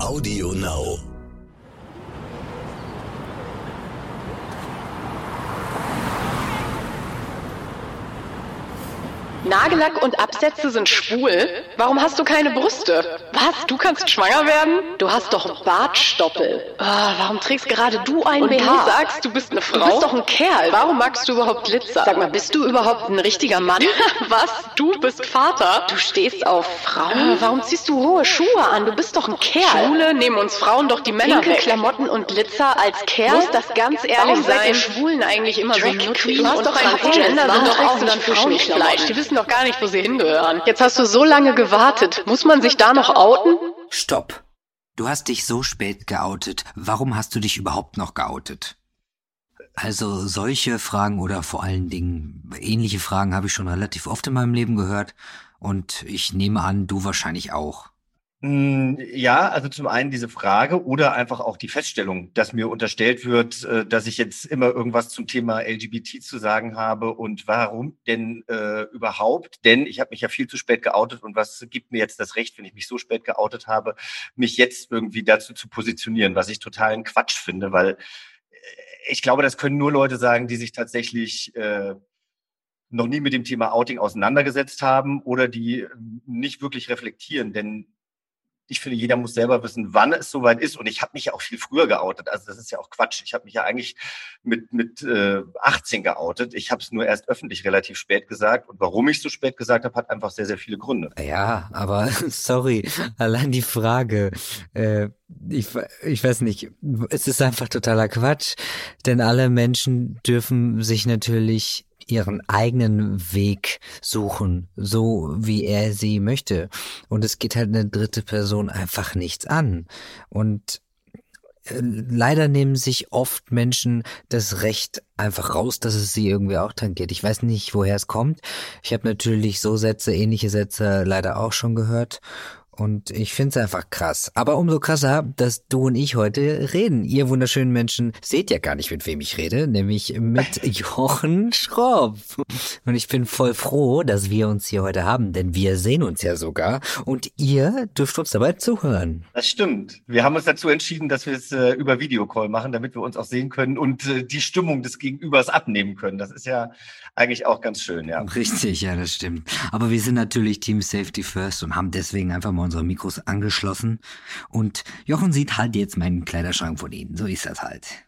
Audio Now. Nagellack und Absätze sind schwul? Warum hast du keine Brüste? Was? Du kannst schwanger werden? Du hast doch Bartstoppel. Ah, warum trägst gerade du ein und BH? du sagst, du bist eine Frau? Du bist doch ein Kerl. Warum magst du überhaupt Glitzer? Sag mal, bist du überhaupt ein richtiger Mann? Was? Du bist Vater? Du stehst auf Frauen? Ah, warum ziehst du hohe Schuhe an? Du bist doch ein Kerl. Schwule nehmen uns Frauen doch die Männer Pinke weg. Klamotten und Glitzer als Kerl? Muss das ganz ehrlich warum sein? Seid ihr Schwulen eigentlich immer Drag so Queen? Du hast doch einfach Gender sind doch auch dann Frauenfleisch. Die wissen doch gar nicht, wo sie hingehören. Jetzt hast du so lange gewartet. Muss man sich da noch outen? Stopp. Du hast dich so spät geoutet. Warum hast du dich überhaupt noch geoutet? Also solche Fragen oder vor allen Dingen ähnliche Fragen habe ich schon relativ oft in meinem Leben gehört und ich nehme an, du wahrscheinlich auch. Hm, ja, also zum einen diese Frage oder einfach auch die Feststellung, dass mir unterstellt wird, äh, dass ich jetzt immer irgendwas zum Thema LGBT zu sagen habe und warum denn äh, überhaupt? Denn ich habe mich ja viel zu spät geoutet und was gibt mir jetzt das Recht, wenn ich mich so spät geoutet habe, mich jetzt irgendwie dazu zu positionieren, was ich totalen Quatsch finde, weil äh, ich glaube, das können nur Leute sagen, die sich tatsächlich äh, noch nie mit dem Thema Outing auseinandergesetzt haben oder die nicht wirklich reflektieren, denn ich finde, jeder muss selber wissen, wann es soweit ist. Und ich habe mich ja auch viel früher geoutet. Also das ist ja auch Quatsch. Ich habe mich ja eigentlich mit, mit äh, 18 geoutet. Ich habe es nur erst öffentlich relativ spät gesagt. Und warum ich so spät gesagt habe, hat einfach sehr, sehr viele Gründe. Ja, aber sorry, allein die Frage, äh, ich, ich weiß nicht, es ist einfach totaler Quatsch. Denn alle Menschen dürfen sich natürlich ihren eigenen Weg suchen, so wie er sie möchte. Und es geht halt eine dritte Person einfach nichts an. Und äh, leider nehmen sich oft Menschen das Recht einfach raus, dass es sie irgendwie auch tangiert. Ich weiß nicht, woher es kommt. Ich habe natürlich so Sätze, ähnliche Sätze leider auch schon gehört. Und ich finde es einfach krass. Aber umso krasser, dass du und ich heute reden. Ihr wunderschönen Menschen seht ja gar nicht, mit wem ich rede, nämlich mit Jochen Schropp. Und ich bin voll froh, dass wir uns hier heute haben, denn wir sehen uns ja sogar und ihr dürft uns dabei zuhören. Das stimmt. Wir haben uns dazu entschieden, dass wir es äh, über Videocall machen, damit wir uns auch sehen können und äh, die Stimmung des Gegenübers abnehmen können. Das ist ja eigentlich auch ganz schön, ja. Richtig, ja, das stimmt. Aber wir sind natürlich Team Safety First und haben deswegen einfach mal unsere Mikros angeschlossen. Und Jochen sieht halt jetzt meinen Kleiderschrank von Ihnen. So ist das halt.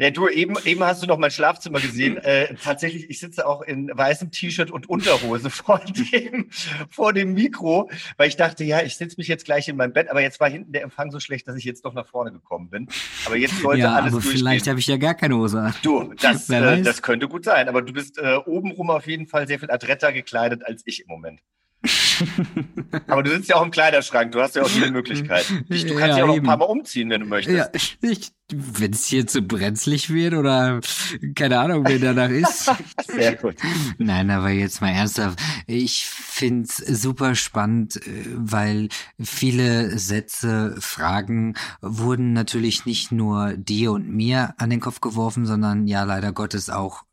Ja, du, eben, eben hast du noch mein Schlafzimmer gesehen. Äh, tatsächlich, ich sitze auch in weißem T-Shirt und Unterhose vor dem, vor dem Mikro, weil ich dachte, ja, ich sitze mich jetzt gleich in mein Bett, aber jetzt war hinten der Empfang so schlecht, dass ich jetzt doch nach vorne gekommen bin. Aber jetzt sollte ja, alles aber durchgehen. vielleicht habe ich ja gar keine Hose an. Du, das, äh, das könnte gut sein, aber du bist äh, obenrum auf jeden Fall sehr viel adretter gekleidet als ich im Moment. Aber du sitzt ja auch im Kleiderschrank, du hast ja auch viele Möglichkeiten. Du kannst ja, ja auch ein paar Mal umziehen, wenn du möchtest. Ja, wenn es hier zu brenzlig wird oder keine Ahnung, wer danach ist. Sehr gut. Nein, aber jetzt mal ernsthaft. Ich find's super spannend, äh, weil viele Sätze, Fragen wurden natürlich nicht nur dir und mir an den Kopf geworfen, sondern ja leider Gottes auch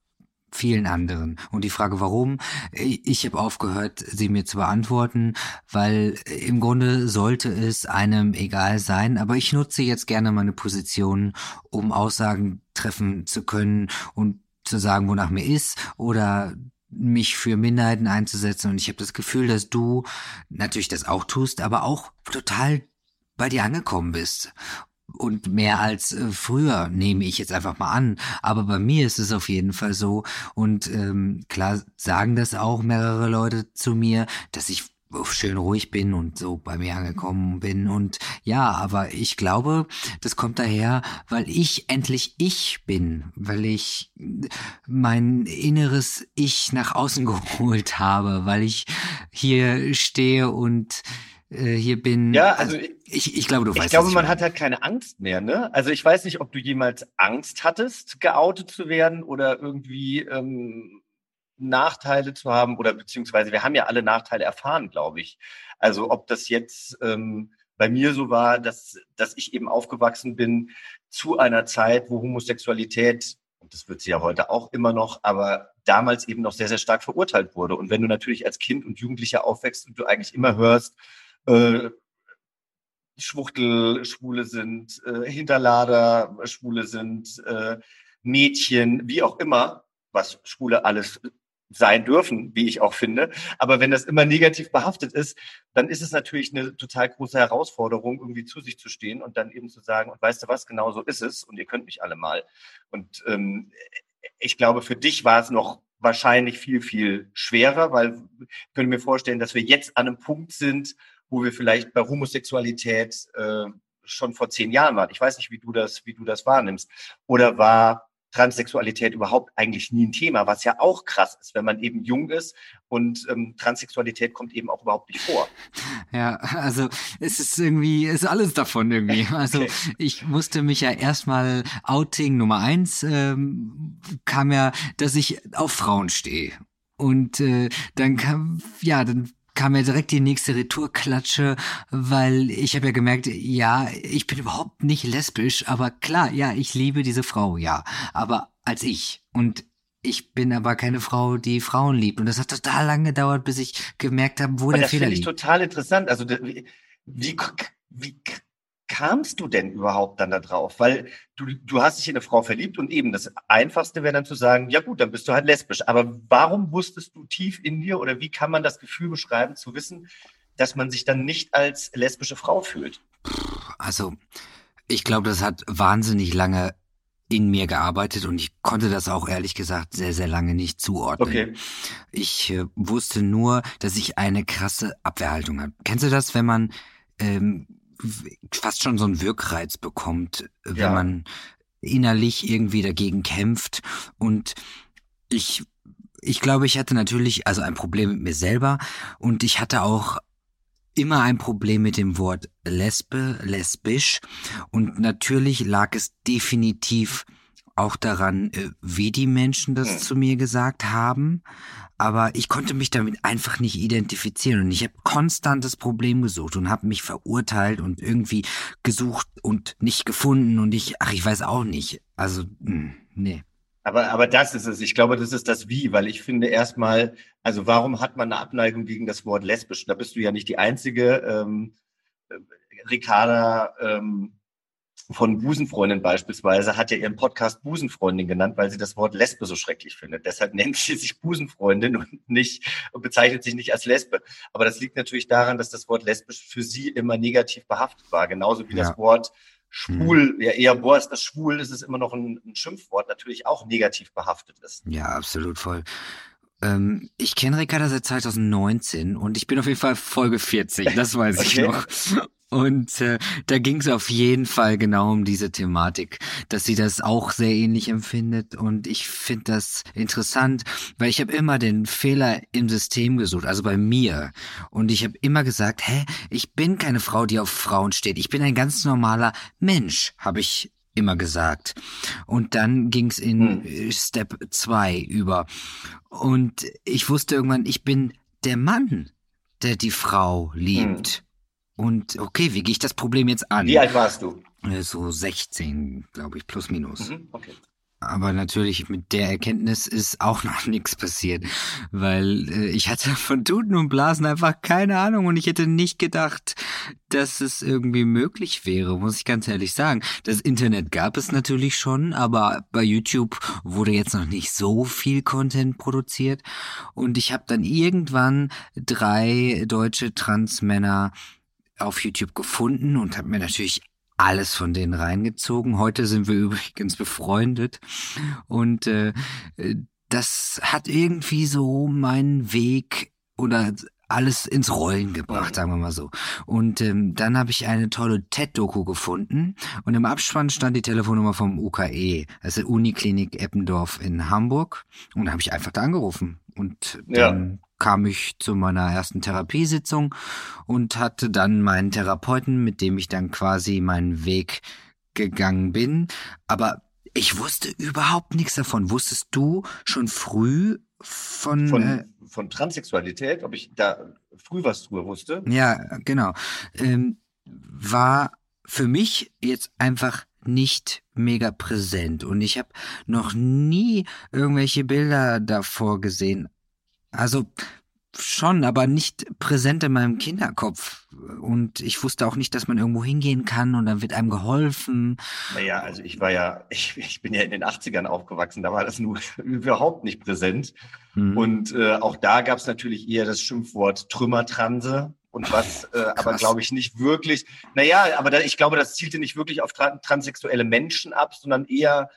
vielen anderen. Und die Frage, warum, ich habe aufgehört, sie mir zu beantworten, weil im Grunde sollte es einem egal sein, aber ich nutze jetzt gerne meine Position, um Aussagen treffen zu können und zu sagen, wonach mir ist oder mich für Minderheiten einzusetzen. Und ich habe das Gefühl, dass du natürlich das auch tust, aber auch total bei dir angekommen bist und mehr als äh, früher, nehme ich jetzt einfach mal an. Aber bei mir ist es auf jeden Fall so. Und ähm, klar sagen das auch mehrere Leute zu mir, dass ich schön ruhig bin und so bei mir angekommen bin. Und ja, aber ich glaube, das kommt daher, weil ich endlich ich bin, weil ich mein inneres Ich nach außen geholt habe, weil ich hier stehe und äh, hier bin. Ja, also, also ich, ich glaube, du ich weißt. Glaube, ich glaube, man hat halt keine Angst mehr, ne? Also ich weiß nicht, ob du jemals Angst hattest, geoutet zu werden oder irgendwie ähm, Nachteile zu haben oder beziehungsweise wir haben ja alle Nachteile erfahren, glaube ich. Also ob das jetzt ähm, bei mir so war, dass, dass ich eben aufgewachsen bin zu einer Zeit, wo Homosexualität, und das wird sie ja heute auch immer noch, aber damals eben noch sehr, sehr stark verurteilt wurde. Und wenn du natürlich als Kind und Jugendlicher aufwächst und du eigentlich immer hörst, äh, Schwuchtel Schwule sind, äh, Hinterlader Schwule sind, äh, Mädchen, wie auch immer, was Schwule alles sein dürfen, wie ich auch finde. Aber wenn das immer negativ behaftet ist, dann ist es natürlich eine total große Herausforderung, irgendwie zu sich zu stehen und dann eben zu sagen, und weißt du was, genau so ist es und ihr könnt mich alle mal. Und ähm, ich glaube, für dich war es noch wahrscheinlich viel, viel schwerer, weil ich könnte mir vorstellen, dass wir jetzt an einem Punkt sind, wo wir vielleicht bei Homosexualität äh, schon vor zehn Jahren waren. Ich weiß nicht, wie du das, wie du das wahrnimmst. Oder war Transsexualität überhaupt eigentlich nie ein Thema, was ja auch krass ist, wenn man eben jung ist und ähm, Transsexualität kommt eben auch überhaupt nicht vor. Ja, also es ist irgendwie, es ist alles davon irgendwie. Also okay. ich musste mich ja erstmal Outing Nummer eins ähm, kam ja, dass ich auf Frauen stehe. Und äh, dann kam, ja, dann kam mir direkt die nächste Retourklatsche, weil ich habe ja gemerkt, ja, ich bin überhaupt nicht lesbisch, aber klar, ja, ich liebe diese Frau, ja, aber als ich. Und ich bin aber keine Frau, die Frauen liebt. Und das hat total lange gedauert, bis ich gemerkt habe, wo aber der Fehler liegt. Das finde ich total interessant. Also wie, wie, wie kamst du denn überhaupt dann da drauf? Weil du, du hast dich in eine Frau verliebt und eben das Einfachste wäre dann zu sagen, ja gut, dann bist du halt lesbisch. Aber warum wusstest du tief in dir oder wie kann man das Gefühl beschreiben, zu wissen, dass man sich dann nicht als lesbische Frau fühlt? Also, ich glaube, das hat wahnsinnig lange in mir gearbeitet und ich konnte das auch ehrlich gesagt sehr, sehr lange nicht zuordnen. Okay. Ich äh, wusste nur, dass ich eine krasse Abwehrhaltung habe. Kennst du das, wenn man ähm, fast schon so einen Wirkreiz bekommt, wenn ja. man innerlich irgendwie dagegen kämpft. Und ich, ich glaube, ich hatte natürlich also ein Problem mit mir selber und ich hatte auch immer ein Problem mit dem Wort Lesbe, lesbisch. Und natürlich lag es definitiv auch daran, äh, wie die Menschen das hm. zu mir gesagt haben aber ich konnte mich damit einfach nicht identifizieren und ich habe konstant das Problem gesucht und habe mich verurteilt und irgendwie gesucht und nicht gefunden und ich, ach, ich weiß auch nicht. Also, hm, nee. Aber, aber das ist es. Ich glaube, das ist das Wie, weil ich finde erstmal, also warum hat man eine Abneigung gegen das Wort lesbisch? Da bist du ja nicht die Einzige. Ähm, äh, Ricarda ähm, von Busenfreundin beispielsweise hat ja ihren Podcast Busenfreundin genannt, weil sie das Wort Lesbe so schrecklich findet. Deshalb nennt sie sich Busenfreundin und nicht und bezeichnet sich nicht als Lesbe. Aber das liegt natürlich daran, dass das Wort lesbisch für sie immer negativ behaftet war, genauso wie ja. das Wort schwul, mhm. ja eher boah, ist das schwul, ist es immer noch ein, ein Schimpfwort, natürlich auch negativ behaftet ist. Ja, absolut voll. Ähm, ich kenne Ricarda seit 2019 und ich bin auf jeden Fall Folge 40, das weiß okay. ich noch. Und äh, da ging es auf jeden Fall genau um diese Thematik, dass sie das auch sehr ähnlich empfindet. Und ich finde das interessant, weil ich habe immer den Fehler im System gesucht, also bei mir. Und ich habe immer gesagt, hä, ich bin keine Frau, die auf Frauen steht. Ich bin ein ganz normaler Mensch, habe ich immer gesagt. Und dann ging's in hm. Step 2 über. Und ich wusste irgendwann, ich bin der Mann, der die Frau liebt. Hm. Und okay, wie gehe ich das Problem jetzt an? Wie alt warst du? Äh, so 16, glaube ich, plus minus. Mhm, okay. Aber natürlich mit der Erkenntnis ist auch noch nichts passiert, weil äh, ich hatte von Tuten und Blasen einfach keine Ahnung und ich hätte nicht gedacht, dass es irgendwie möglich wäre, muss ich ganz ehrlich sagen. Das Internet gab es natürlich schon, aber bei YouTube wurde jetzt noch nicht so viel Content produziert und ich habe dann irgendwann drei deutsche Transmänner auf YouTube gefunden und habe mir natürlich alles von denen reingezogen. Heute sind wir übrigens befreundet und äh, das hat irgendwie so meinen Weg oder alles ins Rollen gebracht, sagen wir mal so. Und ähm, dann habe ich eine tolle TED-Doku gefunden und im Abspann stand die Telefonnummer vom UKE, also Uniklinik Eppendorf in Hamburg. Und da habe ich einfach da angerufen und dann kam ich zu meiner ersten Therapiesitzung und hatte dann meinen Therapeuten, mit dem ich dann quasi meinen Weg gegangen bin. Aber ich wusste überhaupt nichts davon. Wusstest du schon früh von von, äh, von Transsexualität, ob ich da früh was drüber wusste? Ja, genau. Ähm, war für mich jetzt einfach nicht mega präsent und ich habe noch nie irgendwelche Bilder davor gesehen. Also schon, aber nicht präsent in meinem Kinderkopf. Und ich wusste auch nicht, dass man irgendwo hingehen kann und dann wird einem geholfen. Naja, also ich war ja, ich, ich bin ja in den 80ern aufgewachsen, da war das nur überhaupt nicht präsent. Mhm. Und äh, auch da gab es natürlich eher das Schimpfwort Trümmertranse. Und was äh, aber, glaube ich, nicht wirklich, naja, aber da, ich glaube, das zielte nicht wirklich auf tra transsexuelle Menschen ab, sondern eher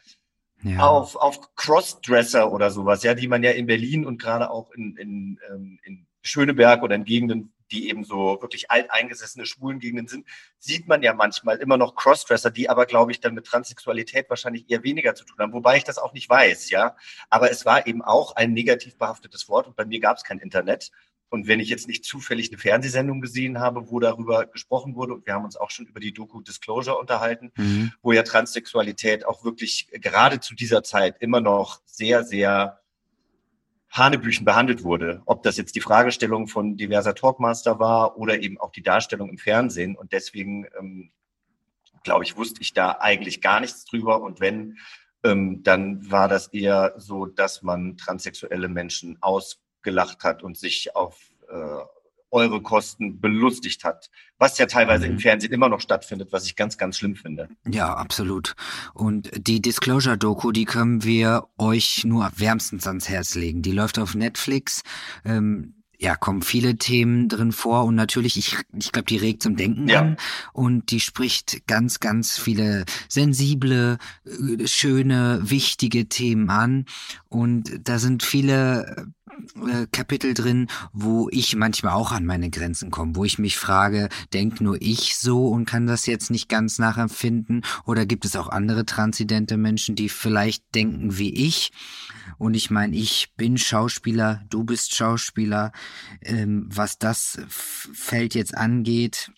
ja. auf, auf Crossdresser oder sowas, ja, die man ja in Berlin und gerade auch in, in, ähm, in Schöneberg oder in Gegenden, die eben so wirklich alteingesessene schwulen Gegenden sind, sieht man ja manchmal immer noch Crossdresser, die aber, glaube ich, dann mit Transsexualität wahrscheinlich eher weniger zu tun haben, wobei ich das auch nicht weiß, ja. Aber es war eben auch ein negativ behaftetes Wort und bei mir gab es kein Internet. Und wenn ich jetzt nicht zufällig eine Fernsehsendung gesehen habe, wo darüber gesprochen wurde, und wir haben uns auch schon über die Doku Disclosure unterhalten, mhm. wo ja Transsexualität auch wirklich gerade zu dieser Zeit immer noch sehr, sehr Hanebüchen behandelt wurde. Ob das jetzt die Fragestellung von diverser Talkmaster war oder eben auch die Darstellung im Fernsehen. Und deswegen, ähm, glaube ich, wusste ich da eigentlich gar nichts drüber. Und wenn, ähm, dann war das eher so, dass man transsexuelle Menschen aus gelacht hat und sich auf äh, eure Kosten belustigt hat, was ja teilweise mhm. im Fernsehen immer noch stattfindet, was ich ganz, ganz schlimm finde. Ja, absolut. Und die Disclosure-Doku, die können wir euch nur wärmstens ans Herz legen. Die läuft auf Netflix. Ähm, ja, kommen viele Themen drin vor und natürlich, ich, ich glaube, die regt zum Denken ja. an und die spricht ganz, ganz viele sensible, äh, schöne, wichtige Themen an und da sind viele äh, Kapitel drin, wo ich manchmal auch an meine Grenzen komme, wo ich mich frage, denk nur ich so und kann das jetzt nicht ganz nachempfinden oder gibt es auch andere transidente Menschen, die vielleicht denken wie ich? Und ich meine, ich bin Schauspieler, du bist Schauspieler. Ähm, was das Feld jetzt angeht,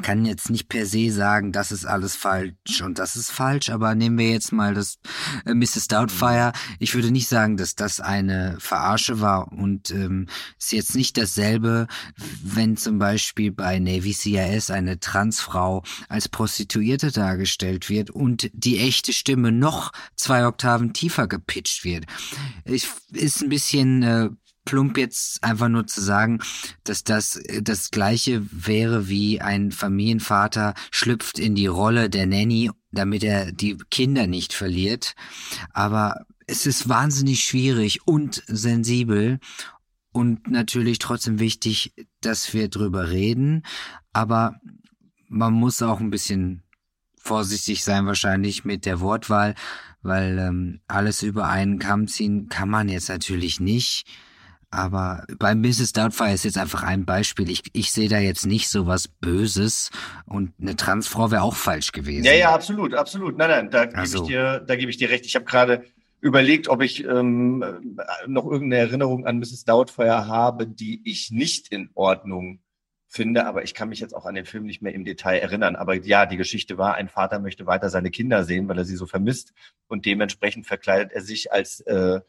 kann jetzt nicht per se sagen, das ist alles falsch und das ist falsch, aber nehmen wir jetzt mal das äh, Mrs. Doubtfire. Ich würde nicht sagen, dass das eine Verarsche war und ähm, ist jetzt nicht dasselbe, wenn zum Beispiel bei Navy CIS eine Transfrau als Prostituierte dargestellt wird und die echte Stimme noch zwei Oktaven tiefer gepitcht wird. Ich, ist ein bisschen äh, plump jetzt einfach nur zu sagen, dass das äh, das gleiche wäre wie ein Familienvater schlüpft in die Rolle der Nanny, damit er die Kinder nicht verliert. Aber es ist wahnsinnig schwierig und sensibel und natürlich trotzdem wichtig, dass wir drüber reden. Aber man muss auch ein bisschen vorsichtig sein wahrscheinlich mit der Wortwahl, weil ähm, alles über einen Kamm ziehen kann man jetzt natürlich nicht. Aber bei Mrs. Doubtfire ist jetzt einfach ein Beispiel. Ich, ich sehe da jetzt nicht so was Böses und eine Transfrau wäre auch falsch gewesen. Ja, ja, absolut, absolut. Nein, nein, da also. gebe ich dir, da gebe ich dir recht. Ich habe gerade überlegt, ob ich ähm, noch irgendeine Erinnerung an Mrs. Doubtfire habe, die ich nicht in Ordnung finde, aber ich kann mich jetzt auch an den Film nicht mehr im Detail erinnern. Aber ja, die Geschichte war, ein Vater möchte weiter seine Kinder sehen, weil er sie so vermisst und dementsprechend verkleidet er sich als äh,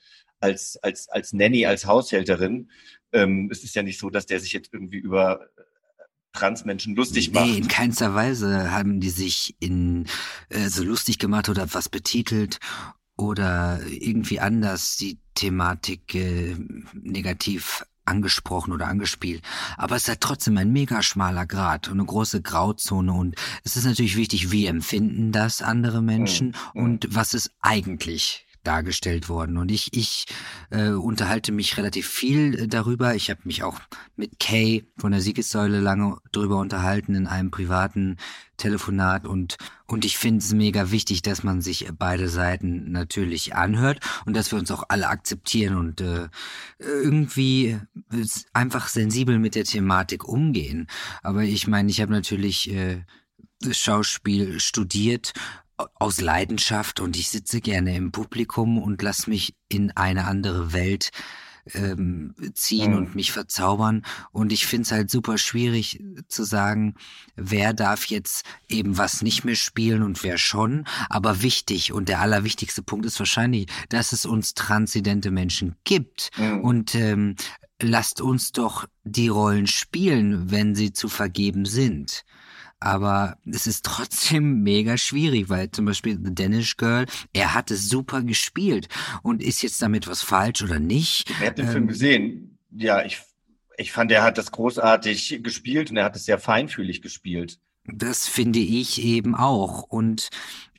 als, als, als Nanny, als Haushälterin. Ähm, es ist ja nicht so, dass der sich jetzt irgendwie über äh, Transmenschen lustig macht. Nee, in keinster Weise haben die sich in äh, so lustig gemacht oder was betitelt oder irgendwie anders die Thematik äh, negativ angesprochen oder angespielt. Aber es ist halt trotzdem ein mega schmaler Grad und eine große Grauzone und es ist natürlich wichtig, wie empfinden das andere Menschen mhm. und was ist eigentlich dargestellt worden. Und ich, ich äh, unterhalte mich relativ viel äh, darüber. Ich habe mich auch mit Kay von der Siegessäule lange darüber unterhalten in einem privaten Telefonat und und ich finde es mega wichtig, dass man sich beide Seiten natürlich anhört und dass wir uns auch alle akzeptieren und äh, irgendwie einfach sensibel mit der Thematik umgehen. Aber ich meine, ich habe natürlich äh, Schauspiel studiert aus Leidenschaft und ich sitze gerne im Publikum und lass mich in eine andere Welt ähm, ziehen mhm. und mich verzaubern. Und ich finde es halt super schwierig zu sagen, wer darf jetzt eben was nicht mehr spielen und wer schon. Aber wichtig und der allerwichtigste Punkt ist wahrscheinlich, dass es uns transidente Menschen gibt. Mhm. Und ähm, lasst uns doch die Rollen spielen, wenn sie zu vergeben sind aber es ist trotzdem mega schwierig, weil zum Beispiel The Danish Girl, er hat es super gespielt und ist jetzt damit was falsch oder nicht? Ich habe den ähm, Film gesehen. Ja, ich Ich fand, er hat das großartig gespielt und er hat es sehr feinfühlig gespielt. Das finde ich eben auch. Und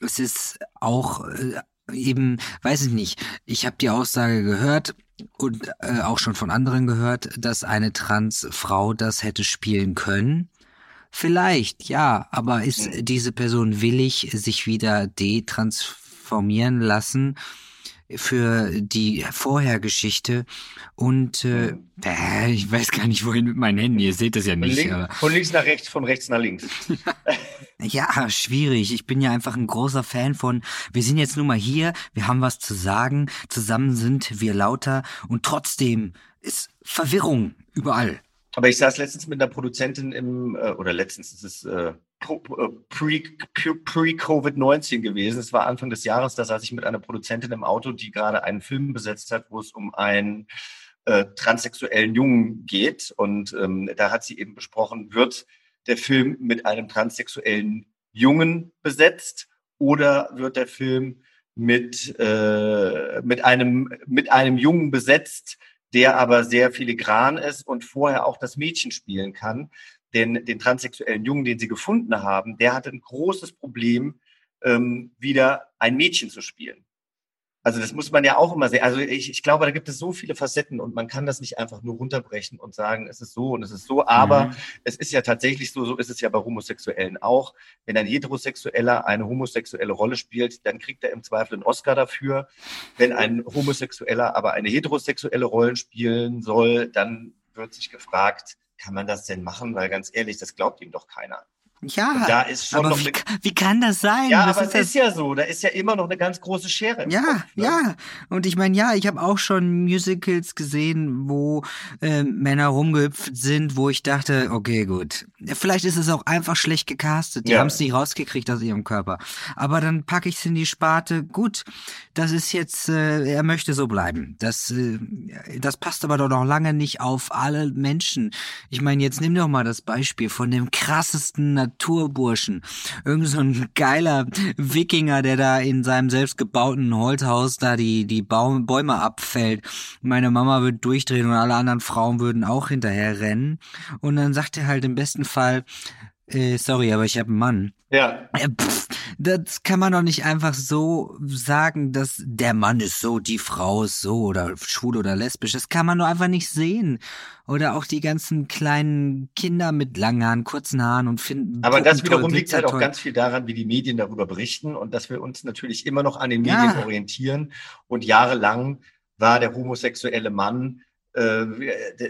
es ist auch äh, eben, weiß ich nicht, ich habe die Aussage gehört und äh, auch schon von anderen gehört, dass eine Transfrau das hätte spielen können. Vielleicht, ja, aber ist hm. diese Person willig, sich wieder detransformieren lassen? für die Vorhergeschichte und äh, ich weiß gar nicht, wohin mit meinem Handy, ihr seht das ja nicht. Link, aber. Von links nach rechts, von rechts nach links. ja, schwierig. Ich bin ja einfach ein großer Fan von, wir sind jetzt nun mal hier, wir haben was zu sagen, zusammen sind wir lauter und trotzdem ist Verwirrung überall. Aber ich saß letztens mit einer Produzentin im, äh, oder letztens, ist es äh, pre-Covid-19 gewesen. Es war Anfang des Jahres, da saß ich mit einer Produzentin im Auto, die gerade einen Film besetzt hat, wo es um einen äh, transsexuellen Jungen geht. Und ähm, da hat sie eben besprochen, wird der Film mit einem transsexuellen Jungen besetzt oder wird der Film mit, äh, mit, einem, mit einem Jungen besetzt, der aber sehr filigran ist und vorher auch das Mädchen spielen kann den, den transsexuellen Jungen, den sie gefunden haben, der hatte ein großes Problem, ähm, wieder ein Mädchen zu spielen. Also das muss man ja auch immer sehen. Also ich, ich glaube, da gibt es so viele Facetten und man kann das nicht einfach nur runterbrechen und sagen, es ist so und es ist so. Aber mhm. es ist ja tatsächlich so, so ist es ja bei Homosexuellen auch. Wenn ein Heterosexueller eine homosexuelle Rolle spielt, dann kriegt er im Zweifel einen Oscar dafür. Wenn ein Homosexueller aber eine heterosexuelle Rolle spielen soll, dann wird sich gefragt, kann man das denn machen? Weil ganz ehrlich, das glaubt ihm doch keiner. Ja, da ist schon aber wie, wie, kann das sein? Ja, das aber ist es ist ja so. Da ist ja immer noch eine ganz große Schere. ja, Kopf, ne? ja. Und ich meine, ja, ich habe auch schon Musicals gesehen, wo äh, Männer rumgehüpft sind, wo ich dachte, okay, gut. Vielleicht ist es auch einfach schlecht gecastet. Die ja. haben es nicht rausgekriegt aus ihrem Körper. Aber dann packe ich es in die Sparte. Gut, das ist jetzt, äh, er möchte so bleiben. Das, äh, das passt aber doch noch lange nicht auf alle Menschen. Ich meine, jetzt nimm doch mal das Beispiel von dem krassesten Naturburschen. Irgend so ein geiler Wikinger, der da in seinem selbstgebauten Holzhaus da die, die Baum, Bäume abfällt. Meine Mama würde durchdrehen und alle anderen Frauen würden auch hinterher rennen. Und dann sagt er halt im besten Fall, äh, sorry, aber ich habe einen Mann. Ja. Äh, pff, das kann man doch nicht einfach so sagen, dass der Mann ist so, die Frau ist so oder schwul oder lesbisch. Das kann man doch einfach nicht sehen. Oder auch die ganzen kleinen Kinder mit langen Haaren, kurzen Haaren und finden. Aber das wiederum liegt halt auch ganz viel daran, wie die Medien darüber berichten und dass wir uns natürlich immer noch an den Medien ja. orientieren. Und jahrelang war der homosexuelle Mann äh,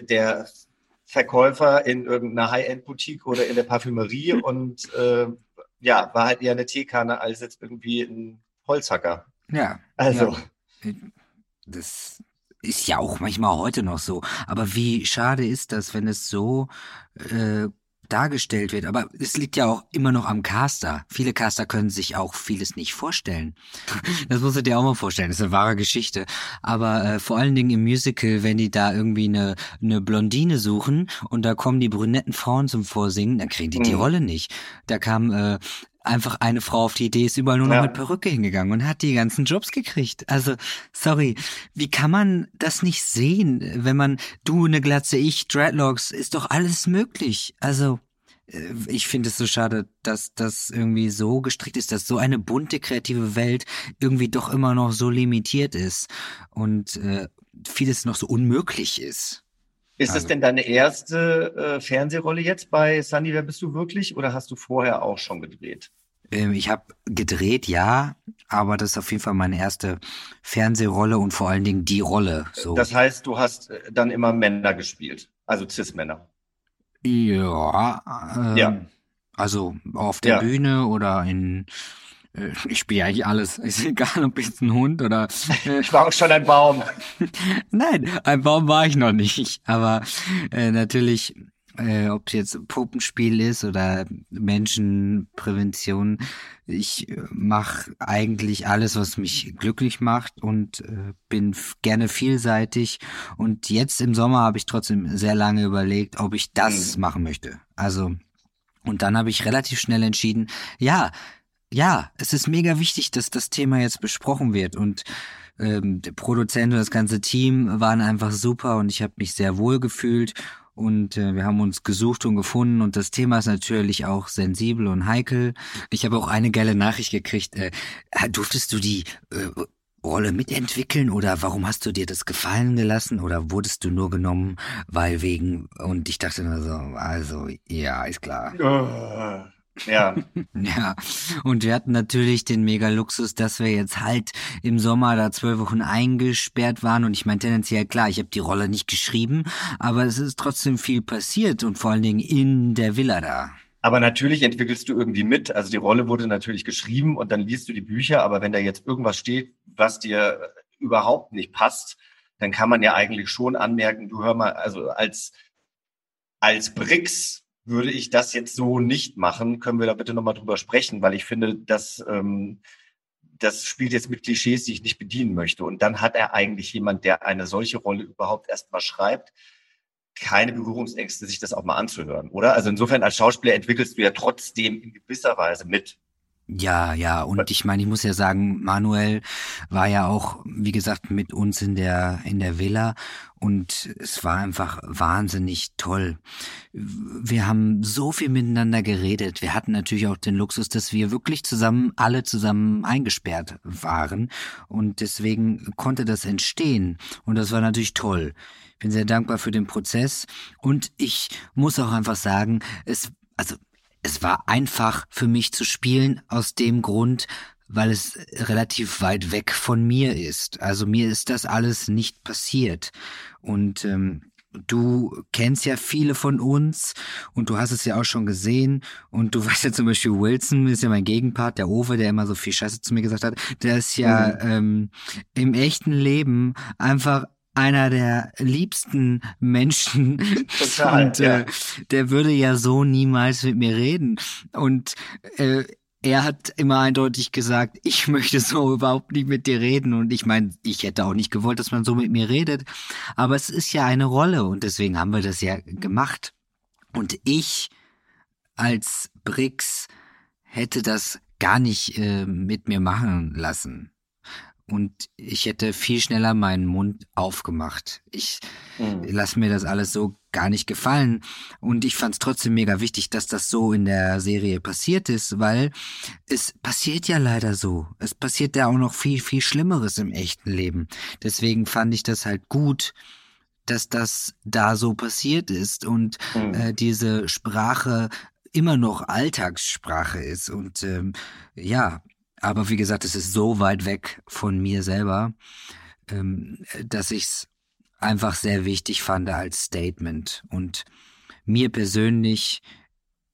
der Verkäufer in irgendeiner High-End-Boutique oder in der Parfümerie und äh, ja, war halt eher eine Teekanne als jetzt irgendwie ein Holzhacker. Ja. Also. Ja. Das ist ja auch manchmal heute noch so. Aber wie schade ist das, wenn es so äh, dargestellt wird. Aber es liegt ja auch immer noch am Caster. Viele Caster können sich auch vieles nicht vorstellen. Das musst du dir auch mal vorstellen. Das ist eine wahre Geschichte. Aber äh, vor allen Dingen im Musical, wenn die da irgendwie eine, eine Blondine suchen und da kommen die brünetten Frauen zum Vorsingen, dann kriegen die die mhm. Rolle nicht. Da kam äh, einfach eine Frau auf die Idee, ist überall nur noch ja. mit Perücke hingegangen und hat die ganzen Jobs gekriegt. Also, sorry, wie kann man das nicht sehen, wenn man, du eine Glatze, ich, Dreadlocks, ist doch alles möglich. Also, ich finde es so schade, dass das irgendwie so gestrickt ist, dass so eine bunte kreative Welt irgendwie doch immer noch so limitiert ist und äh, vieles noch so unmöglich ist. Ist also. das denn deine erste äh, Fernsehrolle jetzt bei Sunny, wer bist du wirklich? Oder hast du vorher auch schon gedreht? Ähm, ich habe gedreht, ja, aber das ist auf jeden Fall meine erste Fernsehrolle und vor allen Dingen die Rolle. So. Das heißt, du hast äh, dann immer Männer gespielt, also Cis-Männer. Ja, ähm, ja. Also auf der ja. Bühne oder in äh, ich spiele eigentlich alles. Ist egal, ob ich ein Hund oder. Äh, ich war auch schon ein Baum. Nein, ein Baum war ich noch nicht. Aber äh, natürlich, äh, ob es jetzt Puppenspiel ist oder Menschenprävention, ich mache eigentlich alles, was mich glücklich macht und äh, bin gerne vielseitig. Und jetzt im Sommer habe ich trotzdem sehr lange überlegt, ob ich das mhm. machen möchte. Also und dann habe ich relativ schnell entschieden, ja, ja, es ist mega wichtig, dass das Thema jetzt besprochen wird und ähm, der Produzent und das ganze Team waren einfach super und ich habe mich sehr wohl gefühlt und äh, wir haben uns gesucht und gefunden und das Thema ist natürlich auch sensibel und heikel. Ich habe auch eine geile Nachricht gekriegt. Äh, durftest du die äh, Rolle mitentwickeln oder warum hast du dir das gefallen gelassen oder wurdest du nur genommen, weil wegen und ich dachte nur so, also ja, ist klar. Ja. ja. Und wir hatten natürlich den Mega-Luxus, dass wir jetzt halt im Sommer da zwölf Wochen eingesperrt waren. Und ich meine tendenziell klar, ich habe die Rolle nicht geschrieben, aber es ist trotzdem viel passiert und vor allen Dingen in der Villa da. Aber natürlich entwickelst du irgendwie mit. Also die Rolle wurde natürlich geschrieben und dann liest du die Bücher. Aber wenn da jetzt irgendwas steht, was dir überhaupt nicht passt, dann kann man ja eigentlich schon anmerken, du hör mal, also als, als Brix würde ich das jetzt so nicht machen. Können wir da bitte nochmal drüber sprechen, weil ich finde, dass ähm, das spielt jetzt mit Klischees, die ich nicht bedienen möchte. Und dann hat er eigentlich jemand, der eine solche Rolle überhaupt erstmal schreibt, keine Berührungsängste, sich das auch mal anzuhören, oder? Also insofern als Schauspieler entwickelst du ja trotzdem in gewisser Weise mit. Ja, ja, und ich meine, ich muss ja sagen, Manuel war ja auch, wie gesagt, mit uns in der in der Villa und es war einfach wahnsinnig toll. Wir haben so viel miteinander geredet. Wir hatten natürlich auch den Luxus, dass wir wirklich zusammen alle zusammen eingesperrt waren und deswegen konnte das entstehen und das war natürlich toll. Ich bin sehr dankbar für den Prozess und ich muss auch einfach sagen, es also es war einfach für mich zu spielen aus dem Grund, weil es relativ weit weg von mir ist. Also mir ist das alles nicht passiert. Und ähm, du kennst ja viele von uns und du hast es ja auch schon gesehen und du weißt ja zum Beispiel Wilson ist ja mein Gegenpart, der Owe, der immer so viel Scheiße zu mir gesagt hat, der ist ja mhm. ähm, im echten Leben einfach einer der liebsten Menschen Total, und äh, der würde ja so niemals mit mir reden und äh, er hat immer eindeutig gesagt, ich möchte so überhaupt nicht mit dir reden. Und ich meine, ich hätte auch nicht gewollt, dass man so mit mir redet. Aber es ist ja eine Rolle und deswegen haben wir das ja gemacht. Und ich als Brix hätte das gar nicht äh, mit mir machen lassen und ich hätte viel schneller meinen Mund aufgemacht. Ich mhm. lasse mir das alles so gar nicht gefallen und ich fand es trotzdem mega wichtig, dass das so in der Serie passiert ist, weil es passiert ja leider so. Es passiert ja auch noch viel, viel Schlimmeres im echten Leben. Deswegen fand ich das halt gut, dass das da so passiert ist und mhm. äh, diese Sprache immer noch Alltagssprache ist und ähm, ja, aber wie gesagt, es ist so weit weg von mir selber, ähm, dass ich es einfach sehr wichtig fand als Statement. Und mir persönlich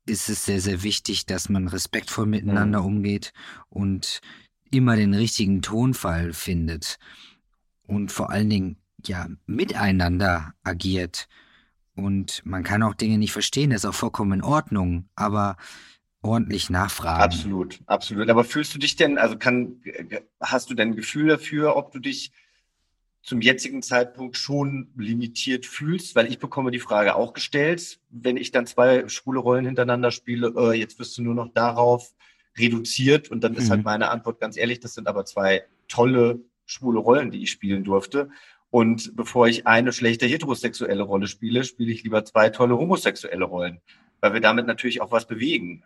ist es sehr, sehr wichtig, dass man respektvoll miteinander mhm. umgeht und immer den richtigen Tonfall findet und vor allen Dingen ja miteinander agiert. Und man kann auch Dinge nicht verstehen, das ist auch vollkommen in Ordnung, aber ordentlich nachfragen. Absolut, absolut. Aber fühlst du dich denn, also kann, hast du denn ein Gefühl dafür, ob du dich zum jetzigen Zeitpunkt schon limitiert fühlst? Weil ich bekomme die Frage auch gestellt, wenn ich dann zwei schwule Rollen hintereinander spiele, äh, jetzt wirst du nur noch darauf reduziert. Und dann ist halt mhm. halt meine Antwort ganz ehrlich, das sind aber zwei tolle schwule Rollen, die ich spielen durfte. Und bevor ich eine schlechte heterosexuelle Rolle spiele, spiele ich lieber zwei tolle homosexuelle Rollen, weil wir damit natürlich auch was bewegen.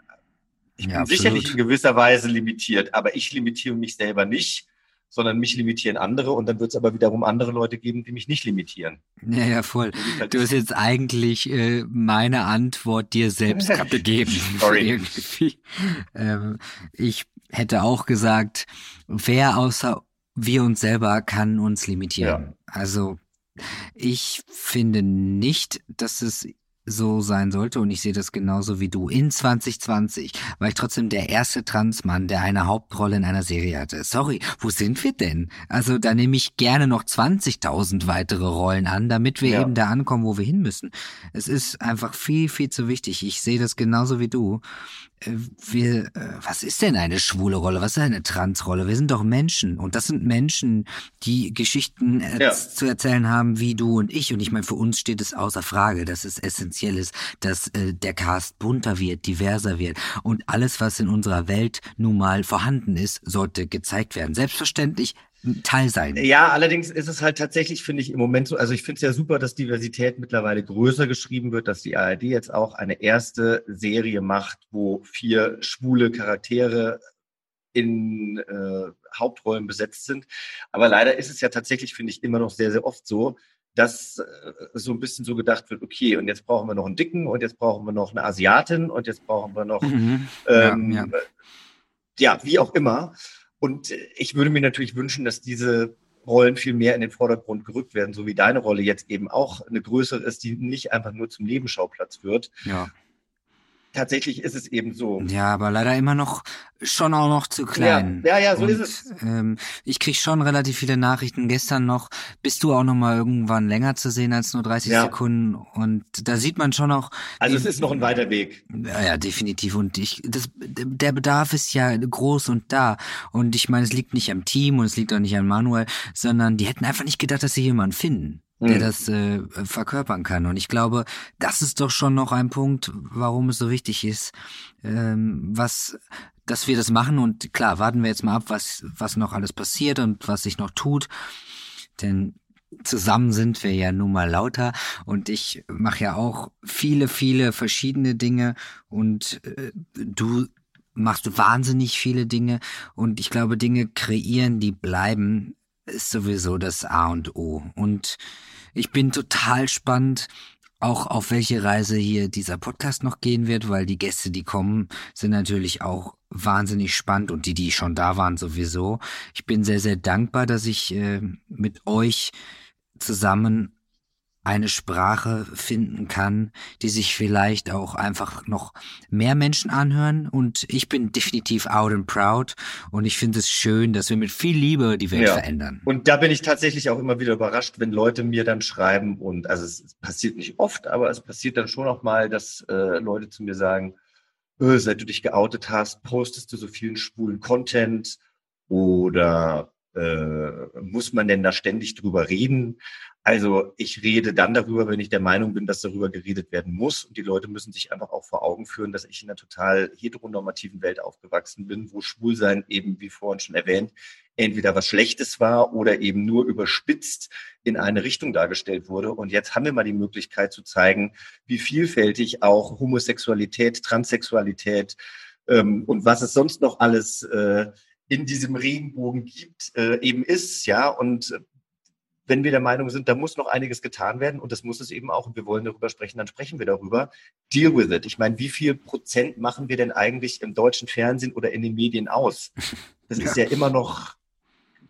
Ich ja, bin absolut. sicherlich in gewisser Weise limitiert, aber ich limitiere mich selber nicht, sondern mich limitieren andere und dann wird es aber wiederum andere Leute geben, die mich nicht limitieren. Ja, ja, voll. Halt du hast jetzt eigentlich äh, meine Antwort dir selbst gegeben. Sorry. ähm, ich hätte auch gesagt, wer außer wir uns selber kann uns limitieren. Ja. Also ich finde nicht, dass es so sein sollte und ich sehe das genauso wie du. In 2020 war ich trotzdem der erste Transmann, der eine Hauptrolle in einer Serie hatte. Sorry, wo sind wir denn? Also da nehme ich gerne noch 20.000 weitere Rollen an, damit wir ja. eben da ankommen, wo wir hin müssen. Es ist einfach viel, viel zu wichtig. Ich sehe das genauso wie du. Äh, wir, äh, was ist denn eine schwule Rolle? Was ist eine Transrolle? Wir sind doch Menschen. Und das sind Menschen, die Geschichten ja. zu erzählen haben, wie du und ich. Und ich meine, für uns steht es außer Frage, dass es essentiell ist, dass äh, der Cast bunter wird, diverser wird. Und alles, was in unserer Welt nun mal vorhanden ist, sollte gezeigt werden. Selbstverständlich Teil sein. Ja, allerdings ist es halt tatsächlich, finde ich, im Moment so, also ich finde es ja super, dass Diversität mittlerweile größer geschrieben wird, dass die ARD jetzt auch eine erste Serie macht, wo vier schwule Charaktere in äh, Hauptrollen besetzt sind. Aber leider ist es ja tatsächlich, finde ich, immer noch sehr, sehr oft so, dass äh, so ein bisschen so gedacht wird, okay, und jetzt brauchen wir noch einen Dicken und jetzt brauchen wir noch eine Asiatin und jetzt brauchen wir noch, mhm. ähm, ja, ja. ja, wie auch immer. Und ich würde mir natürlich wünschen, dass diese Rollen viel mehr in den Vordergrund gerückt werden, so wie deine Rolle jetzt eben auch eine größere ist, die nicht einfach nur zum Nebenschauplatz wird. Ja tatsächlich ist es eben so. Ja, aber leider immer noch schon auch noch zu klein. Ja, ja, ja so und, ist es. Ähm, ich krieg schon relativ viele Nachrichten. Gestern noch bist du auch noch mal irgendwann länger zu sehen als nur 30 ja. Sekunden und da sieht man schon auch. Also es ist noch ein weiter Weg. Ja, ja, definitiv. Und ich, das, der Bedarf ist ja groß und da. Und ich meine, es liegt nicht am Team und es liegt auch nicht an Manuel, sondern die hätten einfach nicht gedacht, dass sie jemanden finden der mhm. das äh, verkörpern kann. Und ich glaube, das ist doch schon noch ein Punkt, warum es so wichtig ist, ähm, was, dass wir das machen. Und klar, warten wir jetzt mal ab, was, was noch alles passiert und was sich noch tut. Denn zusammen sind wir ja nun mal lauter und ich mache ja auch viele, viele verschiedene Dinge und äh, du machst wahnsinnig viele Dinge und ich glaube, Dinge kreieren, die bleiben, ist sowieso das A und O. Und ich bin total spannend, auch auf welche Reise hier dieser Podcast noch gehen wird, weil die Gäste, die kommen, sind natürlich auch wahnsinnig spannend und die, die schon da waren, sowieso. Ich bin sehr, sehr dankbar, dass ich äh, mit euch zusammen eine Sprache finden kann, die sich vielleicht auch einfach noch mehr Menschen anhören. Und ich bin definitiv out and proud. Und ich finde es schön, dass wir mit viel Liebe die Welt ja. verändern. Und da bin ich tatsächlich auch immer wieder überrascht, wenn Leute mir dann schreiben und also es, passiert nicht oft, aber es passiert dann schon auch mal, dass äh, Leute zu mir sagen, öh, seit du dich geoutet hast, postest du so vielen schwulen Content oder äh, muss man denn da ständig drüber reden? Also ich rede dann darüber, wenn ich der Meinung bin, dass darüber geredet werden muss. Und die Leute müssen sich einfach auch vor Augen führen, dass ich in einer total heteronormativen Welt aufgewachsen bin, wo Schwulsein eben, wie vorhin schon erwähnt, entweder was Schlechtes war oder eben nur überspitzt in eine Richtung dargestellt wurde. Und jetzt haben wir mal die Möglichkeit zu zeigen, wie vielfältig auch Homosexualität, Transsexualität ähm, und was es sonst noch alles äh, in diesem Regenbogen gibt, äh, eben ist, ja. Und wenn wir der Meinung sind, da muss noch einiges getan werden und das muss es eben auch und wir wollen darüber sprechen, dann sprechen wir darüber. Deal with it. Ich meine, wie viel Prozent machen wir denn eigentlich im deutschen Fernsehen oder in den Medien aus? Das ja. ist ja immer noch,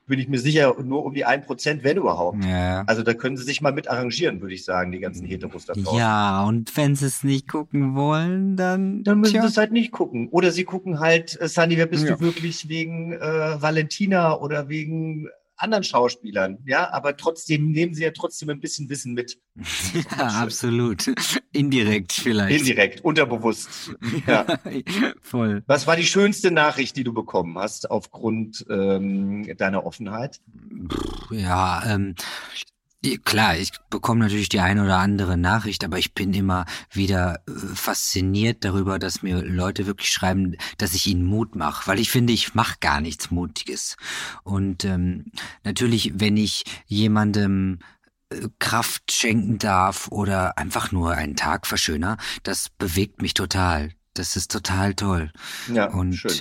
bin ich mir sicher, nur um die ein Prozent, wenn überhaupt. Ja. Also da können sie sich mal mit arrangieren, würde ich sagen, die ganzen Heteros da draußen. Ja, und wenn sie es nicht gucken wollen, dann. Dann müssen sie es halt nicht gucken. Oder sie gucken halt, äh, Sunny, wer bist ja. du wirklich wegen äh, Valentina oder wegen anderen Schauspielern, ja, aber trotzdem nehmen sie ja trotzdem ein bisschen Wissen mit. Ja, absolut. Indirekt vielleicht. Indirekt, unterbewusst. Ja. Voll. Was war die schönste Nachricht, die du bekommen hast aufgrund ähm, deiner Offenheit? Ja, ähm, Klar, ich bekomme natürlich die eine oder andere Nachricht, aber ich bin immer wieder äh, fasziniert darüber, dass mir Leute wirklich schreiben, dass ich ihnen Mut mache, weil ich finde, ich mache gar nichts Mutiges. Und ähm, natürlich, wenn ich jemandem äh, Kraft schenken darf oder einfach nur einen Tag verschöner, das bewegt mich total. Das ist total toll. Ja, und schön.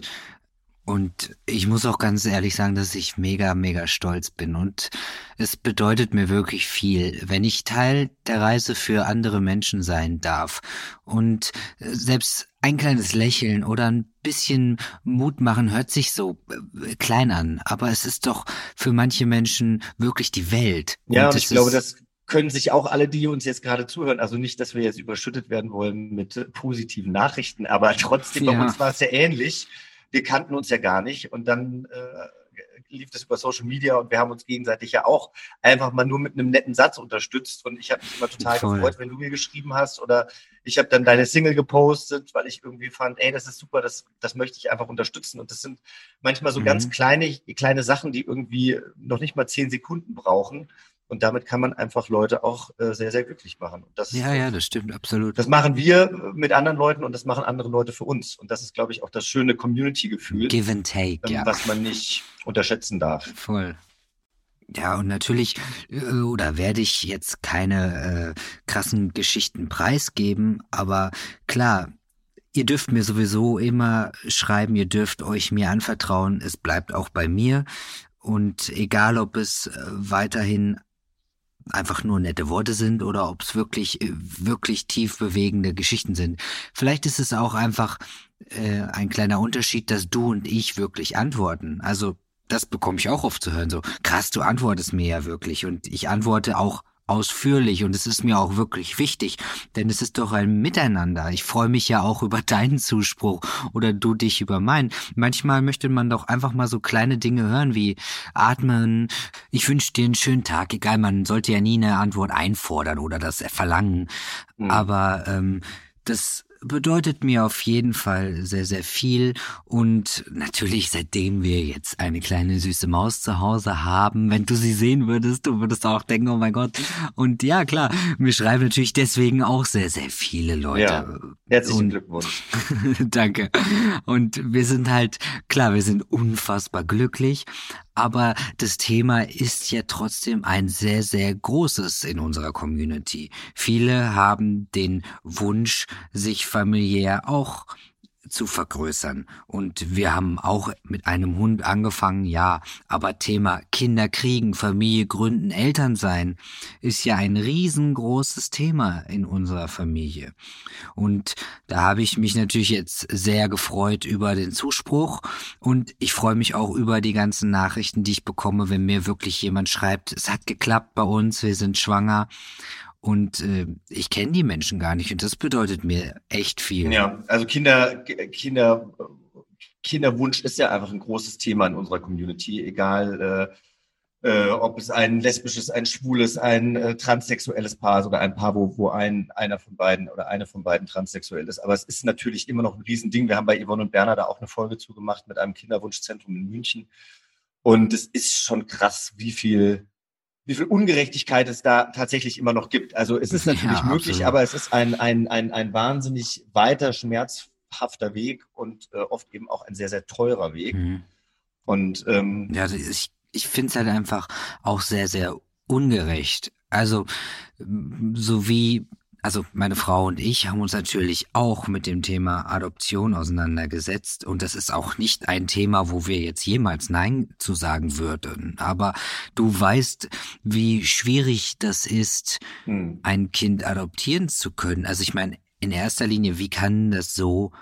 Und ich muss auch ganz ehrlich sagen, dass ich mega, mega stolz bin. Und es bedeutet mir wirklich viel, wenn ich Teil der Reise für andere Menschen sein darf. Und selbst ein kleines Lächeln oder ein bisschen Mut machen hört sich so äh, klein an. Aber es ist doch für manche Menschen wirklich die Welt. Ja, und, und ich glaube, das können sich auch alle, die uns jetzt gerade zuhören, also nicht, dass wir jetzt überschüttet werden wollen mit positiven Nachrichten, aber trotzdem, ja. bei uns war es ja ähnlich wir kannten uns ja gar nicht und dann äh, lief das über Social Media und wir haben uns gegenseitig ja auch einfach mal nur mit einem netten Satz unterstützt und ich habe mich immer total Voll. gefreut, wenn du mir geschrieben hast oder ich habe dann deine Single gepostet, weil ich irgendwie fand, ey, das ist super, das, das möchte ich einfach unterstützen und das sind manchmal so mhm. ganz kleine, kleine Sachen, die irgendwie noch nicht mal zehn Sekunden brauchen und damit kann man einfach Leute auch äh, sehr, sehr glücklich machen. Das, ja, ja, das stimmt, absolut. Das machen wir mit anderen Leuten und das machen andere Leute für uns. Und das ist, glaube ich, auch das schöne Community-Gefühl. Give and take, ähm, ja. Was man nicht unterschätzen darf. Voll. Ja, und natürlich, äh, oder werde ich jetzt keine äh, krassen Geschichten preisgeben, aber klar, ihr dürft mir sowieso immer schreiben, ihr dürft euch mir anvertrauen, es bleibt auch bei mir. Und egal, ob es äh, weiterhin einfach nur nette Worte sind oder ob es wirklich, äh, wirklich tief bewegende Geschichten sind. Vielleicht ist es auch einfach äh, ein kleiner Unterschied, dass du und ich wirklich antworten. Also das bekomme ich auch oft zu hören. So, krass, du antwortest mir ja wirklich. Und ich antworte auch ausführlich und es ist mir auch wirklich wichtig, denn es ist doch ein Miteinander. Ich freue mich ja auch über deinen Zuspruch oder du dich über meinen. Manchmal möchte man doch einfach mal so kleine Dinge hören wie atmen, ich wünsche dir einen schönen Tag. Egal, man sollte ja nie eine Antwort einfordern oder das verlangen. Mhm. Aber ähm, das bedeutet mir auf jeden Fall sehr, sehr viel. Und natürlich, seitdem wir jetzt eine kleine süße Maus zu Hause haben, wenn du sie sehen würdest, du würdest auch denken, oh mein Gott. Und ja, klar, mir schreiben natürlich deswegen auch sehr, sehr viele Leute. Ja, herzlichen Und, Glückwunsch. danke. Und wir sind halt, klar, wir sind unfassbar glücklich. Aber das Thema ist ja trotzdem ein sehr, sehr großes in unserer Community. Viele haben den Wunsch, sich familiär auch zu vergrößern. Und wir haben auch mit einem Hund angefangen, ja, aber Thema Kinder kriegen, Familie gründen, Eltern sein, ist ja ein riesengroßes Thema in unserer Familie. Und da habe ich mich natürlich jetzt sehr gefreut über den Zuspruch und ich freue mich auch über die ganzen Nachrichten, die ich bekomme, wenn mir wirklich jemand schreibt, es hat geklappt bei uns, wir sind schwanger und äh, ich kenne die Menschen gar nicht und das bedeutet mir echt viel. Ja, also Kinder, Kinder, Kinderwunsch ist ja einfach ein großes Thema in unserer Community, egal äh, äh, ob es ein lesbisches, ein schwules, ein äh, transsexuelles Paar ist oder ein Paar, wo, wo ein, einer von beiden oder eine von beiden transsexuell ist. Aber es ist natürlich immer noch ein Riesending. Wir haben bei Yvonne und Berner da auch eine Folge zugemacht mit einem Kinderwunschzentrum in München. Und es ist schon krass, wie viel wie viel Ungerechtigkeit es da tatsächlich immer noch gibt. Also es ist natürlich ja, möglich, aber es ist ein, ein, ein, ein wahnsinnig weiter, schmerzhafter Weg und äh, oft eben auch ein sehr, sehr teurer Weg. Mhm. Und ähm, ja, ich, ich finde es halt einfach auch sehr, sehr ungerecht. Also so wie also meine Frau und ich haben uns natürlich auch mit dem Thema Adoption auseinandergesetzt und das ist auch nicht ein Thema, wo wir jetzt jemals Nein zu sagen würden. Aber du weißt, wie schwierig das ist, hm. ein Kind adoptieren zu können. Also ich meine, in erster Linie, wie kann das so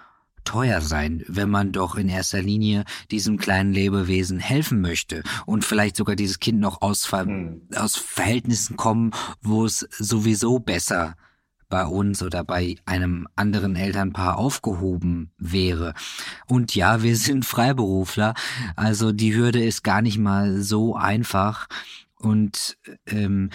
teuer sein, wenn man doch in erster Linie diesem kleinen Lebewesen helfen möchte und vielleicht sogar dieses Kind noch aus, Ver hm. aus Verhältnissen kommen, wo es sowieso besser bei uns oder bei einem anderen Elternpaar aufgehoben wäre. Und ja, wir sind Freiberufler, also die Hürde ist gar nicht mal so einfach. Und ähm,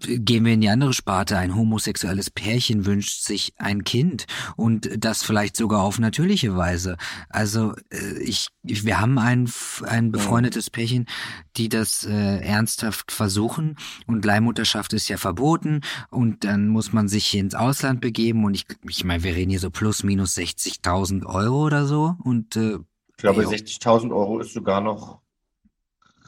Gehen wir in die andere Sparte. Ein homosexuelles Pärchen wünscht sich ein Kind und das vielleicht sogar auf natürliche Weise. Also äh, ich, wir haben ein, ein befreundetes Pärchen, die das äh, ernsthaft versuchen und Leihmutterschaft ist ja verboten und dann muss man sich ins Ausland begeben und ich, ich meine, wir reden hier so plus minus 60.000 Euro oder so und äh, ich glaube, 60.000 Euro ist sogar noch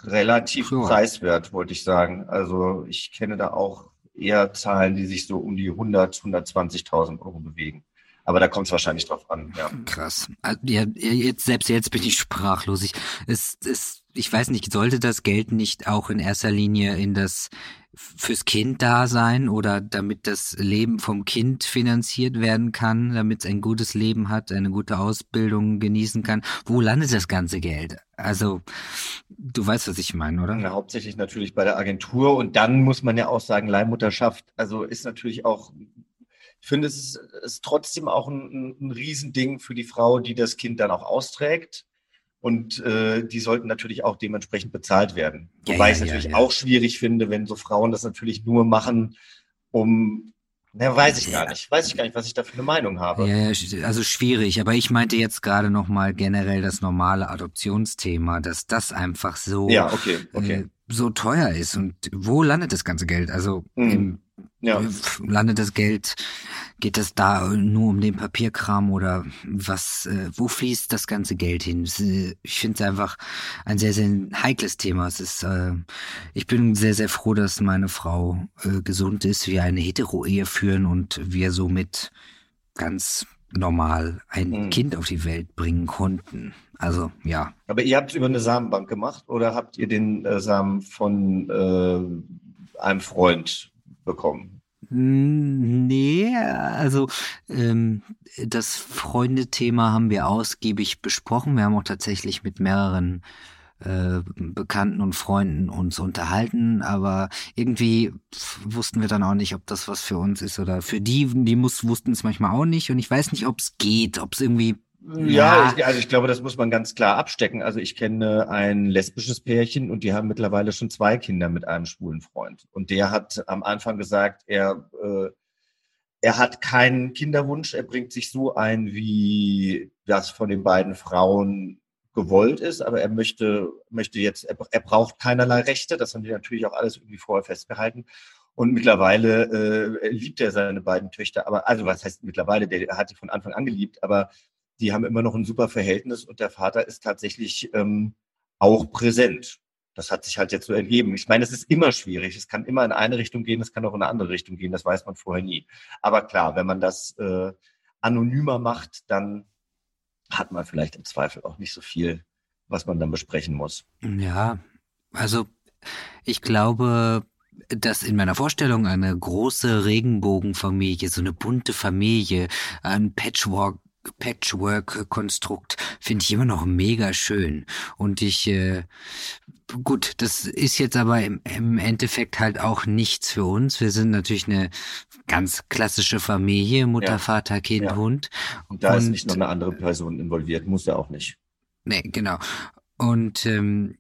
relativ ja. preiswert, wollte ich sagen. Also ich kenne da auch eher Zahlen, die sich so um die 100, 120.000 Euro bewegen. Aber da kommt es wahrscheinlich drauf an. Ja. Krass. Also, ja, jetzt, selbst jetzt bin ich sprachlos. Ich, es, es, ich weiß nicht, sollte das Geld nicht auch in erster Linie in das fürs Kind da sein oder damit das Leben vom Kind finanziert werden kann, damit es ein gutes Leben hat, eine gute Ausbildung genießen kann. Wo landet das ganze Geld? Also, du weißt, was ich meine, oder? Ja, hauptsächlich natürlich bei der Agentur und dann muss man ja auch sagen, Leihmutterschaft, also ist natürlich auch, ich finde, es ist, ist trotzdem auch ein, ein Riesending für die Frau, die das Kind dann auch austrägt und äh, die sollten natürlich auch dementsprechend bezahlt werden. Ja, Wobei ja, ich es natürlich ja, auch schwierig finde, wenn so Frauen das natürlich nur machen, um na, weiß ich gar nicht. Weiß ich gar nicht, was ich da für eine Meinung habe. Ja, also schwierig. Aber ich meinte jetzt gerade nochmal generell das normale Adoptionsthema, dass das einfach so, ja, okay, okay. Äh, so teuer ist. Und wo landet das ganze Geld? Also mhm. im Ja. Landet das Geld, geht es da nur um den Papierkram oder was, äh, wo fließt das ganze Geld hin? Ich finde es einfach ein sehr, sehr heikles Thema. Es ist, äh, ich bin sehr, sehr froh, dass meine Frau äh, gesund ist, wir eine Hetero-Ehe führen und wir somit ganz normal ein mhm. Kind auf die Welt bringen konnten. Also ja. Aber ihr habt es über eine Samenbank gemacht oder habt ihr den äh, Samen von äh, einem Freund bekommen? Hm, nee, also ähm, das Freundethema haben wir ausgiebig besprochen. Wir haben auch tatsächlich mit mehreren äh, Bekannten und Freunden uns unterhalten, aber irgendwie wussten wir dann auch nicht, ob das was für uns ist oder für die, die muss, wussten es manchmal auch nicht und ich weiß nicht, ob es geht, ob es irgendwie ja, ich, also ich glaube, das muss man ganz klar abstecken. Also ich kenne ein lesbisches Pärchen und die haben mittlerweile schon zwei Kinder mit einem schwulen Freund. Und der hat am Anfang gesagt, er, äh, er hat keinen Kinderwunsch, er bringt sich so ein, wie das von den beiden Frauen gewollt ist, aber er möchte, möchte jetzt, er, er braucht keinerlei Rechte, das haben die natürlich auch alles irgendwie vorher festgehalten. Und mittlerweile äh, liebt er seine beiden Töchter, aber also was heißt mittlerweile, der hat sie von Anfang an geliebt, aber die haben immer noch ein super Verhältnis und der Vater ist tatsächlich ähm, auch präsent. Das hat sich halt jetzt so ergeben. Ich meine, es ist immer schwierig. Es kann immer in eine Richtung gehen, es kann auch in eine andere Richtung gehen. Das weiß man vorher nie. Aber klar, wenn man das äh, anonymer macht, dann hat man vielleicht im Zweifel auch nicht so viel, was man dann besprechen muss. Ja, also ich glaube, dass in meiner Vorstellung eine große Regenbogenfamilie, so eine bunte Familie, ein Patchwork Patchwork-Konstrukt finde ich immer noch mega schön. Und ich, äh, gut, das ist jetzt aber im, im Endeffekt halt auch nichts für uns. Wir sind natürlich eine ganz klassische Familie, Mutter, ja. Vater, Kind, ja. Hund. Und da und, ist nicht noch eine andere Person involviert, muss ja auch nicht. Nee, genau. Und ähm,